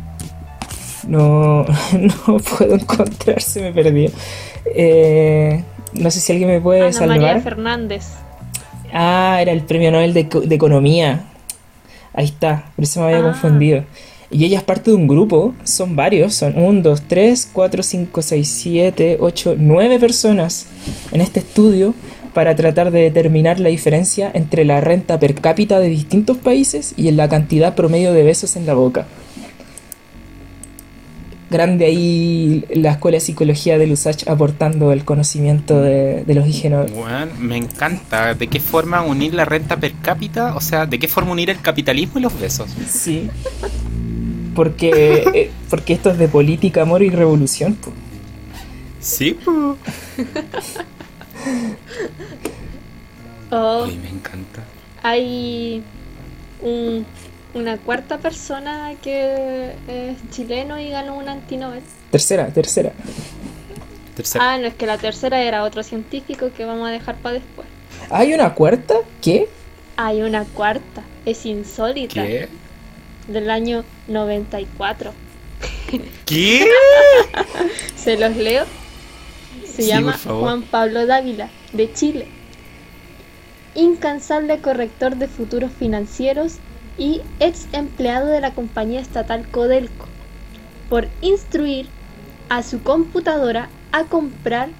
No, no puedo encontrar, se me perdió. Eh, no sé si alguien me puede Ana María. Fernández. Ah, era el premio Nobel de Economía. Ahí está, por eso me había Ah. confundido. Y ella es parte de un grupo, son varios, son 1, 2, 3, 4, 5, 6, 7, 8, 9 personas en este estudio para tratar de determinar la diferencia entre la renta per cápita de distintos países y en la cantidad promedio de besos en la boca. Grande ahí la Escuela de Psicología de Lusach aportando el conocimiento de, de los IG Nobel. Bueno, me encanta. ¿De qué forma unir la renta per cápita? O sea, ¿de qué forma unir el capitalismo y los besos? Sí. Porque, eh, porque esto es de política, amor y revolución. po. Sí, po. Oh, Uy, me encanta. hay un- una cuarta persona que es chileno y ganó un antinobel. Tercera, tercera. Tercera. Ah, no, es que la tercera era otro científico que vamos a dejar para después. ¿Hay una cuarta? ¿Qué? Hay una cuarta, es insólita, ¿Qué? Del año 94. ¿Qué? ¿Se los leo? Se Sí, llama. Juan Pablo Dávila, de Chile. Incansable corrector de futuros financieros y ex empleado de la compañía estatal Codelco, por instruir a su computadora a comprar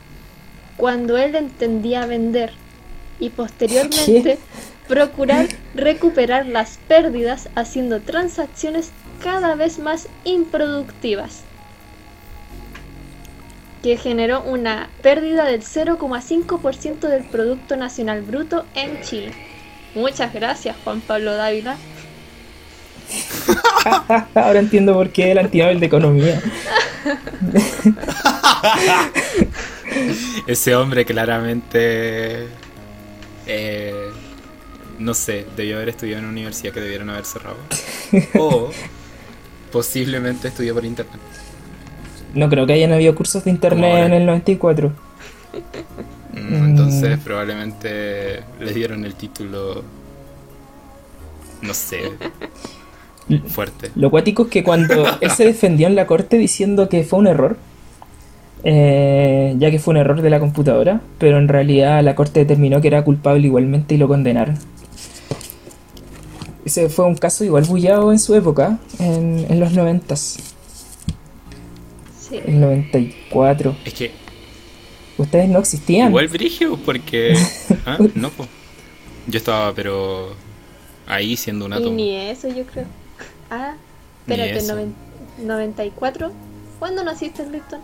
cuando él entendía vender y posteriormente procurar recuperar las pérdidas haciendo transacciones cada vez más improductivas que generó una pérdida del 0,5% del Producto Nacional Bruto en Chile. Muchas gracias, Juan Pablo Dávila. Ahora entiendo por qué el antinobel de economía. Ese hombre claramente... eh, no sé, debió haber estudiado en una universidad que debieron haber cerrado. O posiblemente estudió por internet. No creo que hayan habido cursos de internet en el 94. Mm, Mm. Entonces probablemente le dieron el título, no sé, fuerte. Lo cuático es que cuando él se defendió en la corte diciendo que fue un error, eh, ya que fue un error de la computadora, pero en realidad la corte determinó que era culpable igualmente y lo condenaron. Ese fue un caso igual bullado en su época, en, en los noventas, Sí. el 94. Es que Ustedes no existían. igual brigio porque... ¿Ah? No, pues. Yo estaba, pero ahí siendo un Y átomo. ni eso, yo creo. Ah, Ni espérate, eso. noven- 94. ¿Cuándo naciste, Lipton?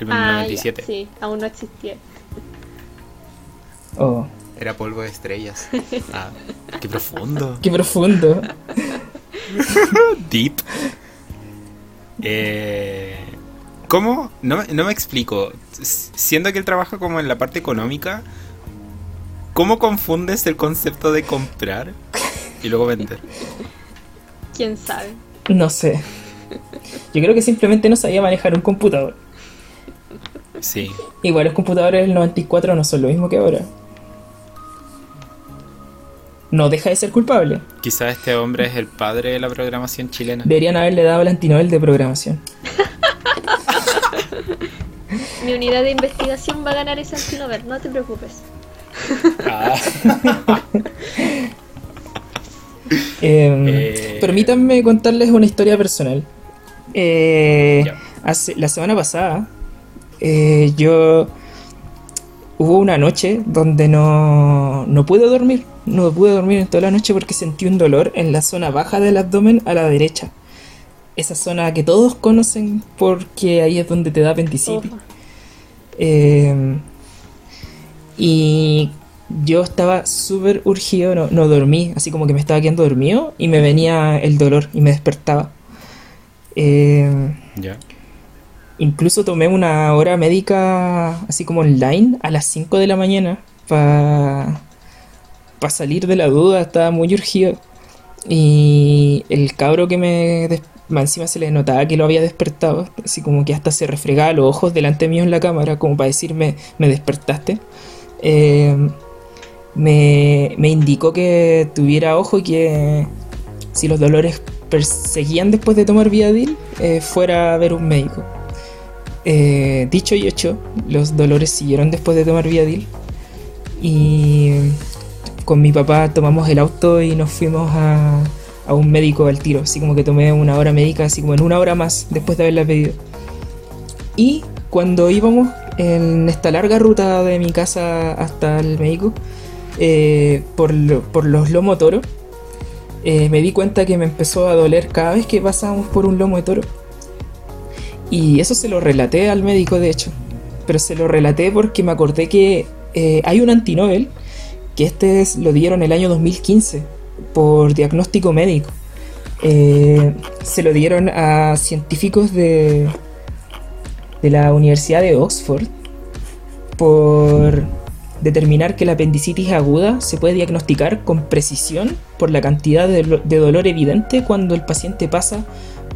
El Ah, 97. ya, sí, aún no existía. Oh, Era polvo de estrellas. Ah, qué profundo. qué profundo. Deep. Eh, ¿Cómo? No, me- no me explico. Siendo que él trabaja como en la parte económica, ¿cómo confundes el concepto de comprar y luego vender? ¿Quién sabe? No sé. Yo creo que simplemente no sabía manejar un computador. Sí. Igual los computadores del 94 no son lo mismo que ahora. No deja de ser culpable. Quizá este hombre es el padre de la programación chilena. Deberían haberle dado el antinobel de programación. Mi unidad de investigación va a ganar ese antinover, no te preocupes. Ah. Eh, Eh. Permítanme contarles una historia personal. Eh, hace, la semana pasada, eh, yo hubo una noche donde no, no pude dormir. No pude dormir en toda la noche porque sentí un dolor en la zona baja del abdomen a la derecha. Esa zona que todos conocen porque ahí es donde te da apendicitis. Eh, y yo estaba súper urgido, no, no dormí, así como que me estaba quedando dormido y me venía el dolor y me despertaba. Eh, Ya. incluso tomé una hora médica así como online a las 5 de la mañana para salir de la duda, estaba muy urgido. Y el cabro que me... encima se le notaba que lo había despertado, así como que hasta se refregaba los ojos delante mío en la cámara, como para decirme, me despertaste. Eh, me, me indicó que tuviera ojo y que si los dolores perseguían después de tomar Viadil, eh, fuera a ver un médico. Eh, dicho y hecho, los dolores siguieron después de tomar Viadil. Y con mi papá tomamos el auto y nos fuimos a, a un médico al tiro. Así como que tomé una hora médica, así como en una hora más después de haberla pedido. Y cuando íbamos en esta larga ruta de mi casa hasta el médico, eh, por, lo- por los lomo toro, eh, me di cuenta que me empezó a doler cada vez que pasábamos por un lomo de toro. Y eso se lo relaté al médico, de hecho. Pero se lo relaté porque me acordé que eh, hay un antinobel que este es- lo dieron el año 2015 por diagnóstico médico. Eh, se lo dieron a científicos de, de la Universidad de Oxford por determinar que la apendicitis aguda se puede diagnosticar con precisión por la cantidad de dolor evidente cuando el paciente pasa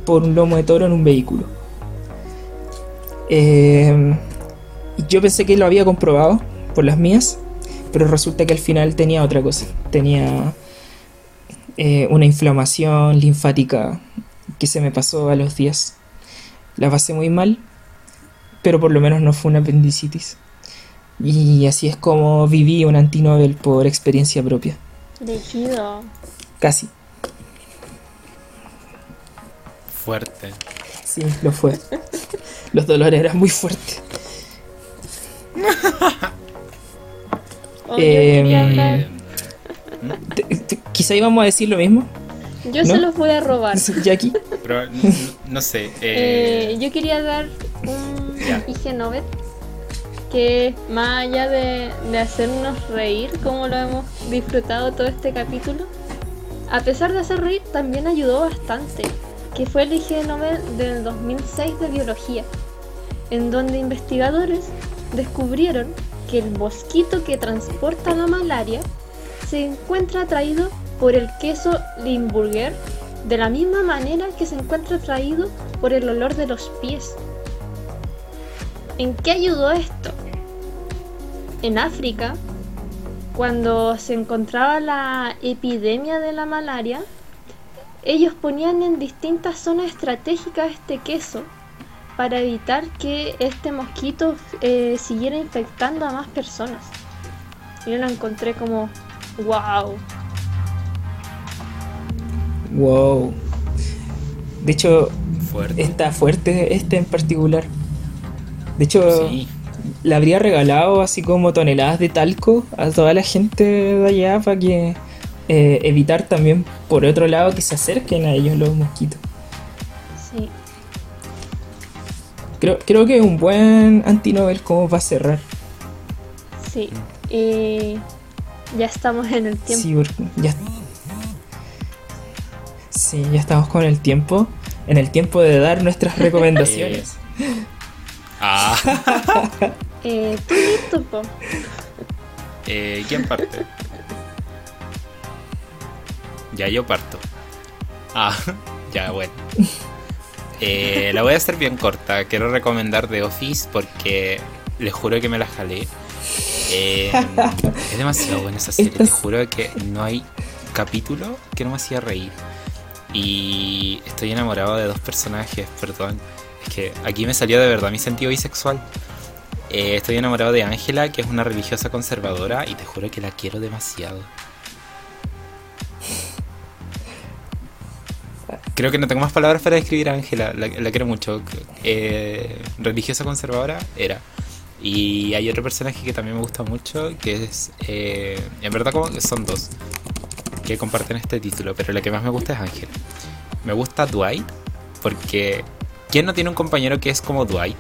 por un lomo de toro en un vehículo. Eh, yo pensé que lo había comprobado por las mías, pero resulta que al final tenía otra cosa. Tenía eh, una inflamación linfática que se me pasó a los días. La pasé muy mal, pero por lo menos no fue una apendicitis. Y así es como viví un antinobel por experiencia propia. Elegido. Casi. Fuerte. Sí, lo fue. Los dolores eran muy fuertes. Oh, te- Quizá íbamos a decir lo mismo, yo ¿no? se los voy a robar. Jackie. Pero no sé. Eh, Eh, yo quería dar un. IG Nobel que más allá de, de hacernos reír como lo hemos disfrutado todo este capítulo, a pesar de hacer reír también ayudó bastante, que fue el IG Nobel del 2006 de biología, en donde investigadores descubrieron que el mosquito que transporta la malaria se encuentra atraído por el queso Limburger de la misma manera que se encuentra atraído por el olor de los pies. ¿En qué ayudó esto? En África, cuando se encontraba la epidemia de la malaria, ellos ponían en distintas zonas estratégicas este queso para evitar que este mosquito eh, siguiera infectando a más personas. Yo lo encontré como, wow. Wow. De hecho, Fuerte. está fuerte este en particular. De hecho, Sí. le habría regalado así como toneladas de talco a toda la gente de allá para que eh, evitar también por otro lado que se acerquen a ellos los mosquitos. Creo, creo que es un buen antinovel como para cerrar. Sí. Y ya estamos en el tiempo. Sí, porque ya. Sí, ya estamos con el tiempo. En el tiempo de dar nuestras recomendaciones. Ah, Eh, tú listo, po. eh, ¿quién parte? Ya yo parto. Ah, ya bueno. Eh, la voy a hacer bien corta. Quiero recomendar The Office porque les juro que me la jalé. Eh, es demasiado buena esa serie. Te Estas- juro que no hay capítulo que no me hacía reír. Y estoy enamorado de dos personajes, perdón. Es que aquí me salió de verdad mi sentido bisexual. Eh, estoy enamorado de Ángela, que es una religiosa conservadora, y te juro que la quiero demasiado. Creo que no tengo más palabras para describir a Ángela, la, quiero mucho. Eh, religiosa conservadora era. Y hay otro personaje que también me gusta mucho, que es... eh, en verdad como son dos que comparten este título, pero la que más me gusta es Ángela. Me gusta Dwight, porque... ¿Quién no tiene un compañero que es como Dwight?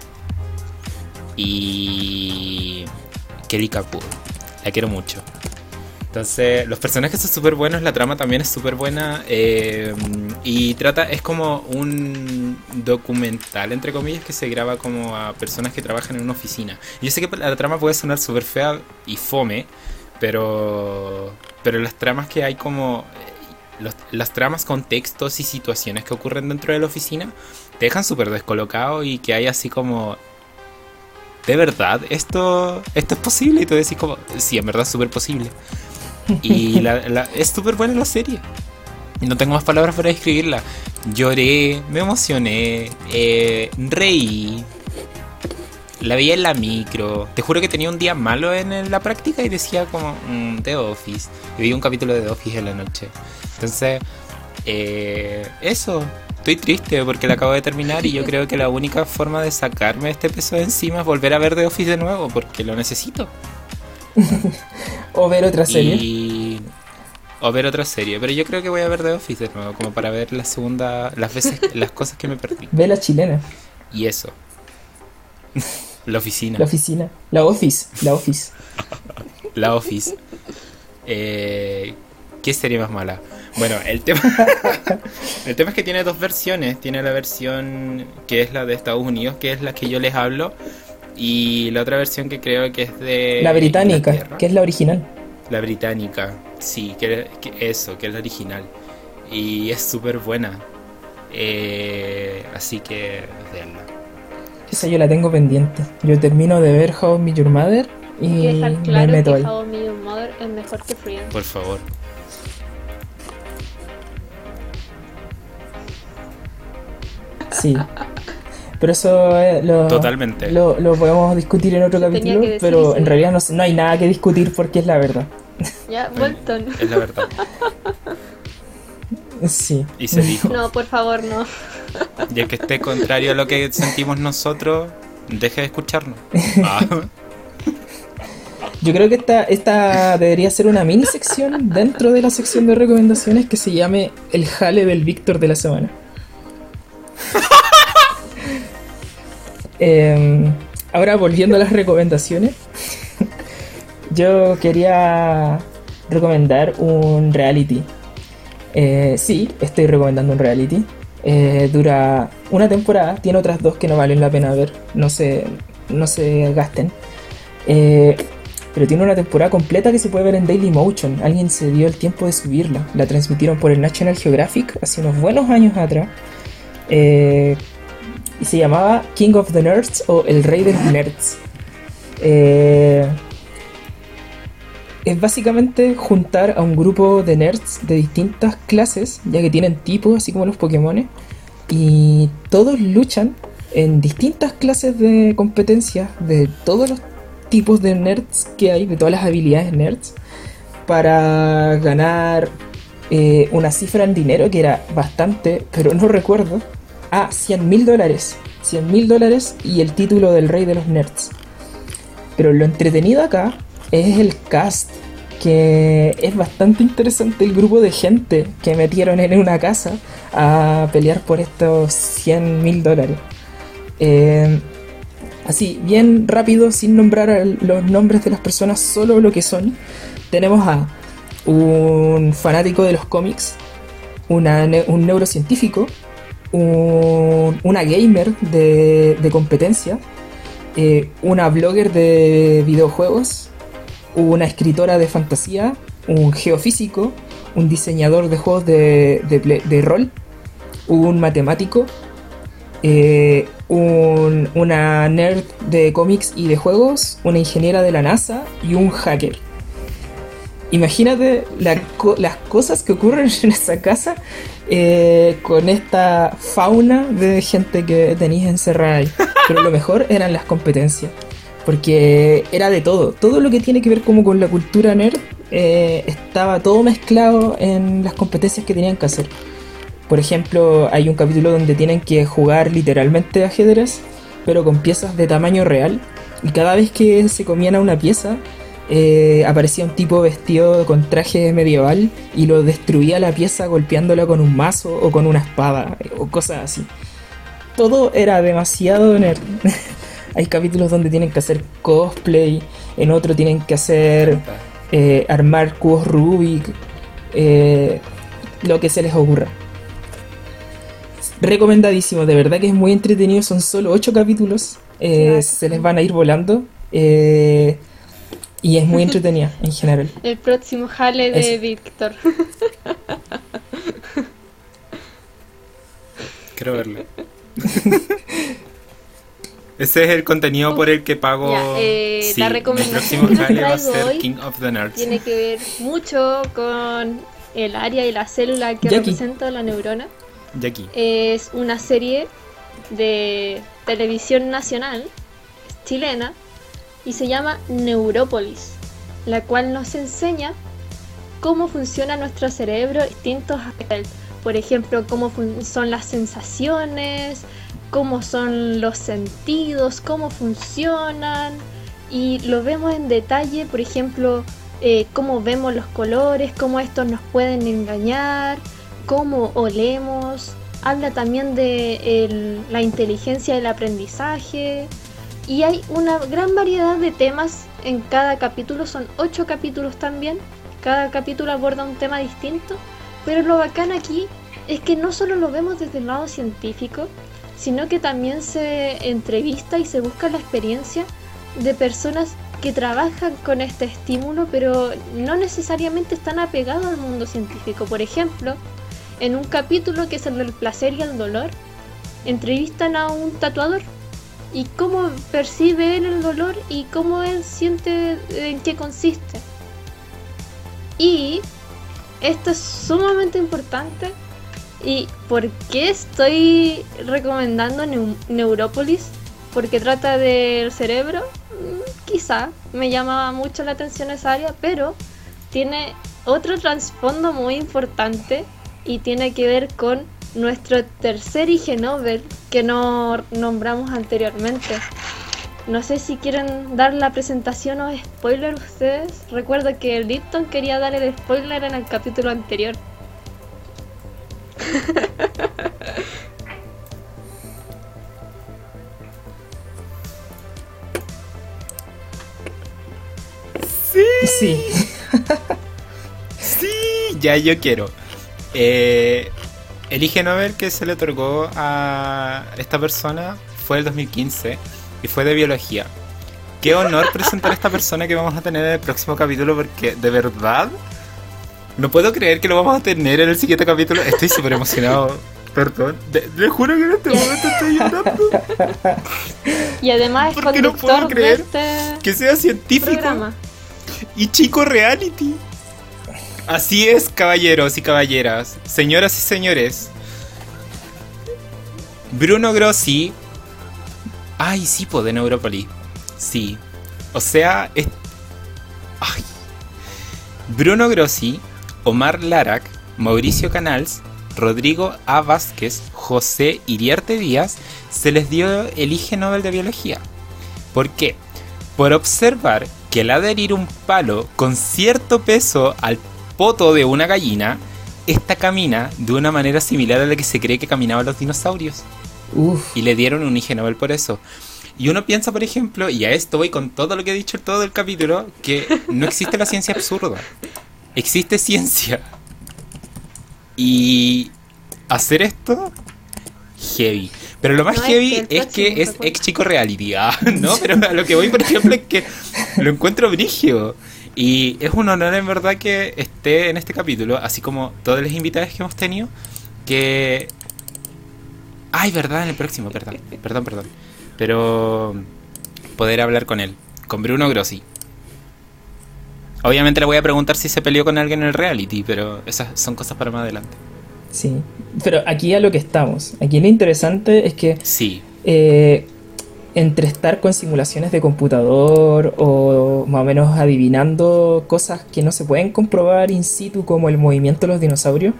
Y... Kelly Kapoor. La quiero mucho. Entonces, los personajes son súper buenos, la trama también es súper buena. eh, y trata, es como un documental, entre comillas, que se graba como a personas que trabajan en una oficina. Yo sé que la trama puede sonar súper fea y fome, pero, pero las tramas que hay como... eh, las tramas con textos y situaciones que ocurren dentro de la oficina te dejan súper descolocado y que hay así como ¿de verdad esto, esto es posible? Y tú decís como, sí, en verdad es súper posible. Y la- la- es súper buena la serie. No tengo más palabras para describirla. Lloré, me emocioné, eh, reí. La veía en la micro. Te juro que tenía un día malo en la práctica y decía como, mm, The Office. Y vi un capítulo de The Office en la noche. Entonces, eh, eso. Estoy triste porque la acabo de terminar y yo creo que la única forma de sacarme este peso de encima es volver a ver The Office de nuevo porque lo necesito. O ver otra serie. Y... O ver otra serie. Pero yo creo que voy a ver The Office de nuevo, como para ver la segunda, las veces, las cosas que me perdí. Ve la chilena. Y eso. La oficina. La oficina. La office. La office. La Office. Eh, ¿Qué serie más mala? Bueno, el tema. el tema es que tiene dos versiones. Tiene la versión que es la de Estados Unidos, que es la que yo les hablo. Y la otra versión que creo que es de. La británica, Inglaterra. que es la original. La británica, sí, que, que eso, que es la original. Y es súper buena. Eh, así que, veanla. Esa yo la tengo pendiente. Yo termino de ver How I Met Your Mother y dejar me claro meto que ahí. How I Met Your Mother es mejor que Friends. Por favor. Sí. Pero eso eh, lo, Totalmente. lo, lo podemos discutir en otro capítulo, pero eso. en realidad no, no hay nada que discutir porque es la verdad. Ya, Bolton. Es la verdad. Sí. Y se dijo. No, por favor, no. Y el que esté contrario a lo que sentimos nosotros, deje de escucharnos. Ah, Yo creo que esta, esta debería ser una mini sección dentro de la sección de recomendaciones que se llame el jale del Víctor de la semana. Em, ahora volviendo a las recomendaciones, yo quería recomendar un reality. Eh, sí, estoy recomendando un reality. Eh, dura una temporada, tiene otras dos que no valen la pena ver, no se, no se gasten. Eh, pero tiene una temporada completa que se puede ver en Daily Motion. Alguien se dio el tiempo de subirla. La transmitieron por el National Geographic hace unos buenos años atrás. Y se llamaba King of the Nerds o El Rey de los Nerds. Eh, es básicamente juntar a un grupo de nerds de distintas clases, ya que tienen tipos, así como los Pokémon, y todos luchan en distintas clases de competencias de todos los tipos de nerds que hay, de todas las habilidades nerds, para ganar eh, una cifra en dinero que era bastante, pero no recuerdo. Ah, 100 mil dólares. 100 mil dólares y el título del rey de los nerds. Pero lo entretenido acá es el cast, que es bastante interesante el grupo de gente que metieron en una casa a pelear por estos 100 mil dólares. Eh, así, bien rápido, sin nombrar los nombres de las personas, solo lo que son. Tenemos a un fanático de los cómics, un neurocientífico, una gamer de, competencia, eh, una blogger de videojuegos, una escritora de fantasía, un geofísico, un diseñador de juegos de, rol, un matemático, eh, una nerd de cómics y de juegos, una ingeniera de la NASA y un hacker. Imagínate las cosas que ocurren en esa casa eh, con esta fauna de gente que tenéis encerrada ahí. Pero lo mejor eran las competencias. Porque era de todo. Todo lo que tiene que ver como con la cultura nerd eh, estaba todo mezclado en las competencias que tenían que hacer. Por ejemplo, hay un capítulo donde tienen que jugar literalmente ajedrez, pero con piezas de tamaño real. Y cada vez que se comían a una pieza, eh, aparecía un tipo vestido con traje medieval y lo destruía la pieza golpeándola con un mazo o con una espada o cosas así. Todo era demasiado nerd. Hay capítulos donde tienen que hacer cosplay, en otro tienen que hacer eh, armar cubos Rubik, eh, lo que se les ocurra. Recomendadísimo, de verdad que es muy entretenido, son solo 8 capítulos, se les van a ir volando. Y es muy entretenida en general. El próximo jale de Víctor. Quiero verlo. Ese es el contenido por el que pago. Eh, la recomendación que va a ser King of the Nerds. Tiene que ver mucho con el área y la célula que representa la neurona. Jackie. Es una serie de televisión nacional chilena y se llama Neurópolis, la cual nos enseña cómo funciona nuestro cerebro distintos aspectos. Por ejemplo, cómo son las sensaciones, cómo son los sentidos, cómo funcionan. Y lo vemos en detalle, por ejemplo, eh, cómo vemos los colores, cómo estos nos pueden engañar, cómo olemos. Habla también de la inteligencia del aprendizaje, y hay una gran variedad de temas en cada capítulo, son ocho capítulos también. Cada capítulo aborda un tema distinto. Pero lo bacán aquí es que no solo lo vemos desde el lado científico, sino que también se entrevista y se busca la experiencia de personas que trabajan con este estímulo, pero no necesariamente están apegados al mundo científico. Por ejemplo, en un capítulo que es el del placer y el dolor, entrevistan a un tatuador y cómo percibe él el dolor y cómo él siente en qué consiste. Y esto es sumamente importante. ¿Y por qué estoy recomendando Neurópolis? Porque trata del cerebro. Mm, quizá me llama mucho la atención esa área, pero tiene otro trasfondo muy importante y tiene que ver con nuestro tercer IG Nobel que no nombramos anteriormente. No sé si quieren dar la presentación o spoiler ustedes. Recuerdo que Lipton quería dar el spoiler en el capítulo anterior. Sí. Sí. sí, ya yo quiero. Eh, el IG Nobel que se le otorgó a esta persona fue el 2015 y fue de biología. qué honor presentar a esta persona que vamos a tener en el próximo capítulo porque de verdad no puedo creer que lo vamos a tener en el siguiente capítulo. Estoy súper emocionado. Perdón. Le juro que en este momento estoy llorando. Y además es Porque no puedo conductor de creer este Que sea científico programa. y chico reality. Así es, caballeros y caballeras, señoras y señores. Bruno Grossi. Ay, sí, po, de Neurópolis. Sí. O sea, es. Ay. Bruno Grossi, Omar Larac, Mauricio Canals, Rodrigo A. Vázquez, José Iriarte Díaz, se les dio el Ige Nobel de Biología. ¿Por qué? Por observar que al adherir un palo con cierto peso al poto de una gallina, esta camina de una manera similar a la que se cree que caminaban los dinosaurios. Uf, Y le dieron un Ige Nobel por eso. Y uno piensa, por ejemplo, y a esto voy con todo lo que he dicho en todo el capítulo, que no existe la ciencia absurda. Existe ciencia. Y hacer esto, heavy. Pero lo más No, es heavy que es que es ex chico reality, ah, ¿no? Pero a lo que voy, por ejemplo, es que lo encuentro brigio. Y es un honor en verdad que esté en este capítulo, así como todas las invitadas que hemos tenido, que... Ay, verdad, en el próximo, perdón, perdón, perdón. Pero poder hablar con él, con Bruno Grossi. Obviamente le voy a preguntar si se peleó con alguien en el reality, pero esas son cosas para más adelante. sí. Pero aquí a lo que estamos. Aquí lo interesante es que Sí, eh, entre estar con simulaciones de computador o más o menos adivinando cosas que no se pueden comprobar in situ como el movimiento de los dinosaurios,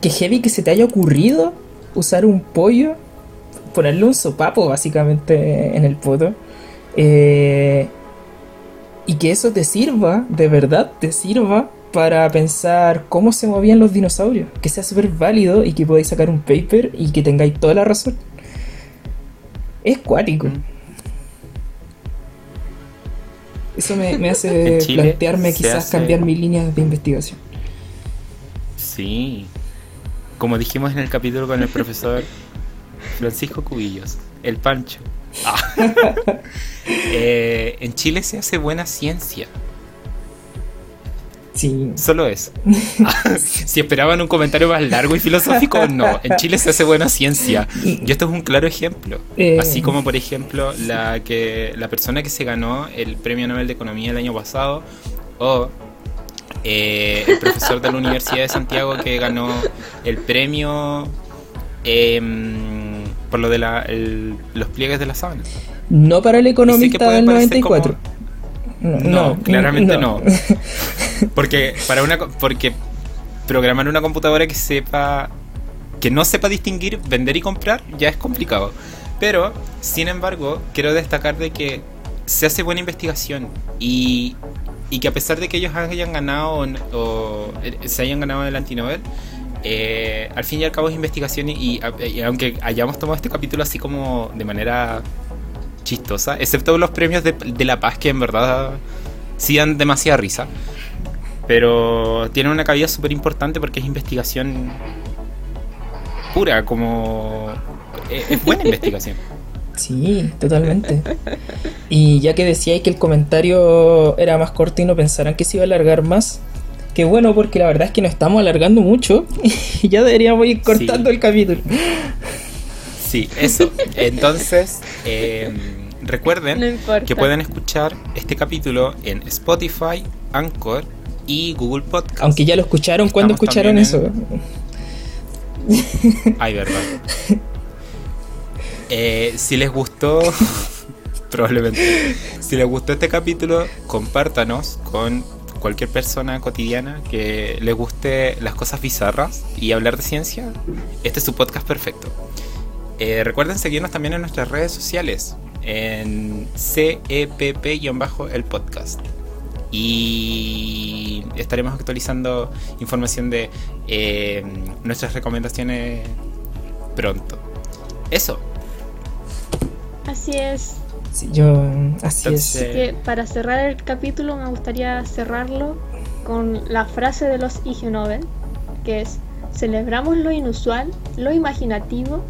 que heavy que se te haya ocurrido usar un pollo, ponerle un sopapo básicamente en el poto, eh, y que eso te sirva, de verdad te sirva para pensar cómo se movían los dinosaurios, que sea súper válido y que podáis sacar un paper y que tengáis toda la razón. Es cuático. Mm. Eso me, me hace plantearme quizás hace- cambiar mis líneas de investigación. sí. Como dijimos en el capítulo con el profesor Francisco Cubillos, el Pancho. Ah. Eh, en Chile se hace buena ciencia. Sí. Solo eso. si esperaban un comentario más largo y filosófico, no. En Chile se hace buena ciencia. Y esto es un claro ejemplo. Eh. Así como, por ejemplo, la, que, la persona que se ganó el Premio Nobel de Economía el año pasado, o eh, el profesor de la Universidad de Santiago que ganó el premio em, por lo de la, el- los pliegues de la sábana. No para el economista del parecer como- 94. No, claramente no. Porque para una porque programar una computadora que sepa que no sepa distinguir vender y comprar ya es complicado. Pero sin embargo, quiero destacar de que se hace buena investigación y, y que a pesar de que ellos hayan ganado o, eh, se hayan ganado el antinobel, eh, al fin y al cabo es investigación y, y aunque hayamos tomado este capítulo así como de manera chistosa, excepto los premios de, de la paz que en verdad sí dan demasiada risa. Pero tiene una cabida súper importante porque es investigación pura, como... Es, es buena investigación. Sí, totalmente. Y ya que decíais que el comentario era más corto y no pensarán que se iba a alargar más, que bueno, porque la verdad es que nos estamos alargando mucho y ya deberíamos ir cortando Sí. el capítulo. Sí, eso. Entonces, eh, recuerden No que pueden escuchar este capítulo en Spotify, Anchor y Google Podcast. Aunque ya lo escucharon, ¿cuándo Estamos escucharon eso? Ay, verdad. Eh, si les gustó, probablemente, si les gustó este capítulo, compártanos con cualquier persona cotidiana que le guste las cosas bizarras y hablar de ciencia. Este es su podcast perfecto. Eh, recuerden seguirnos también en nuestras redes sociales, en CEPP-el podcast. Y estaremos actualizando información de eh, nuestras recomendaciones pronto. Eso. Así es. Sí, yo, así Entonces- es. Así que para cerrar el capítulo me gustaría cerrarlo con la frase de los Ig Nobel, que es celebramos lo inusual, lo imaginativo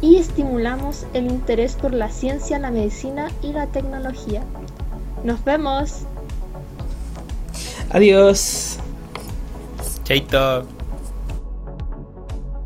y estimulamos el interés por la ciencia, la medicina y la tecnología. Nos vemos. Adiós. Chaito.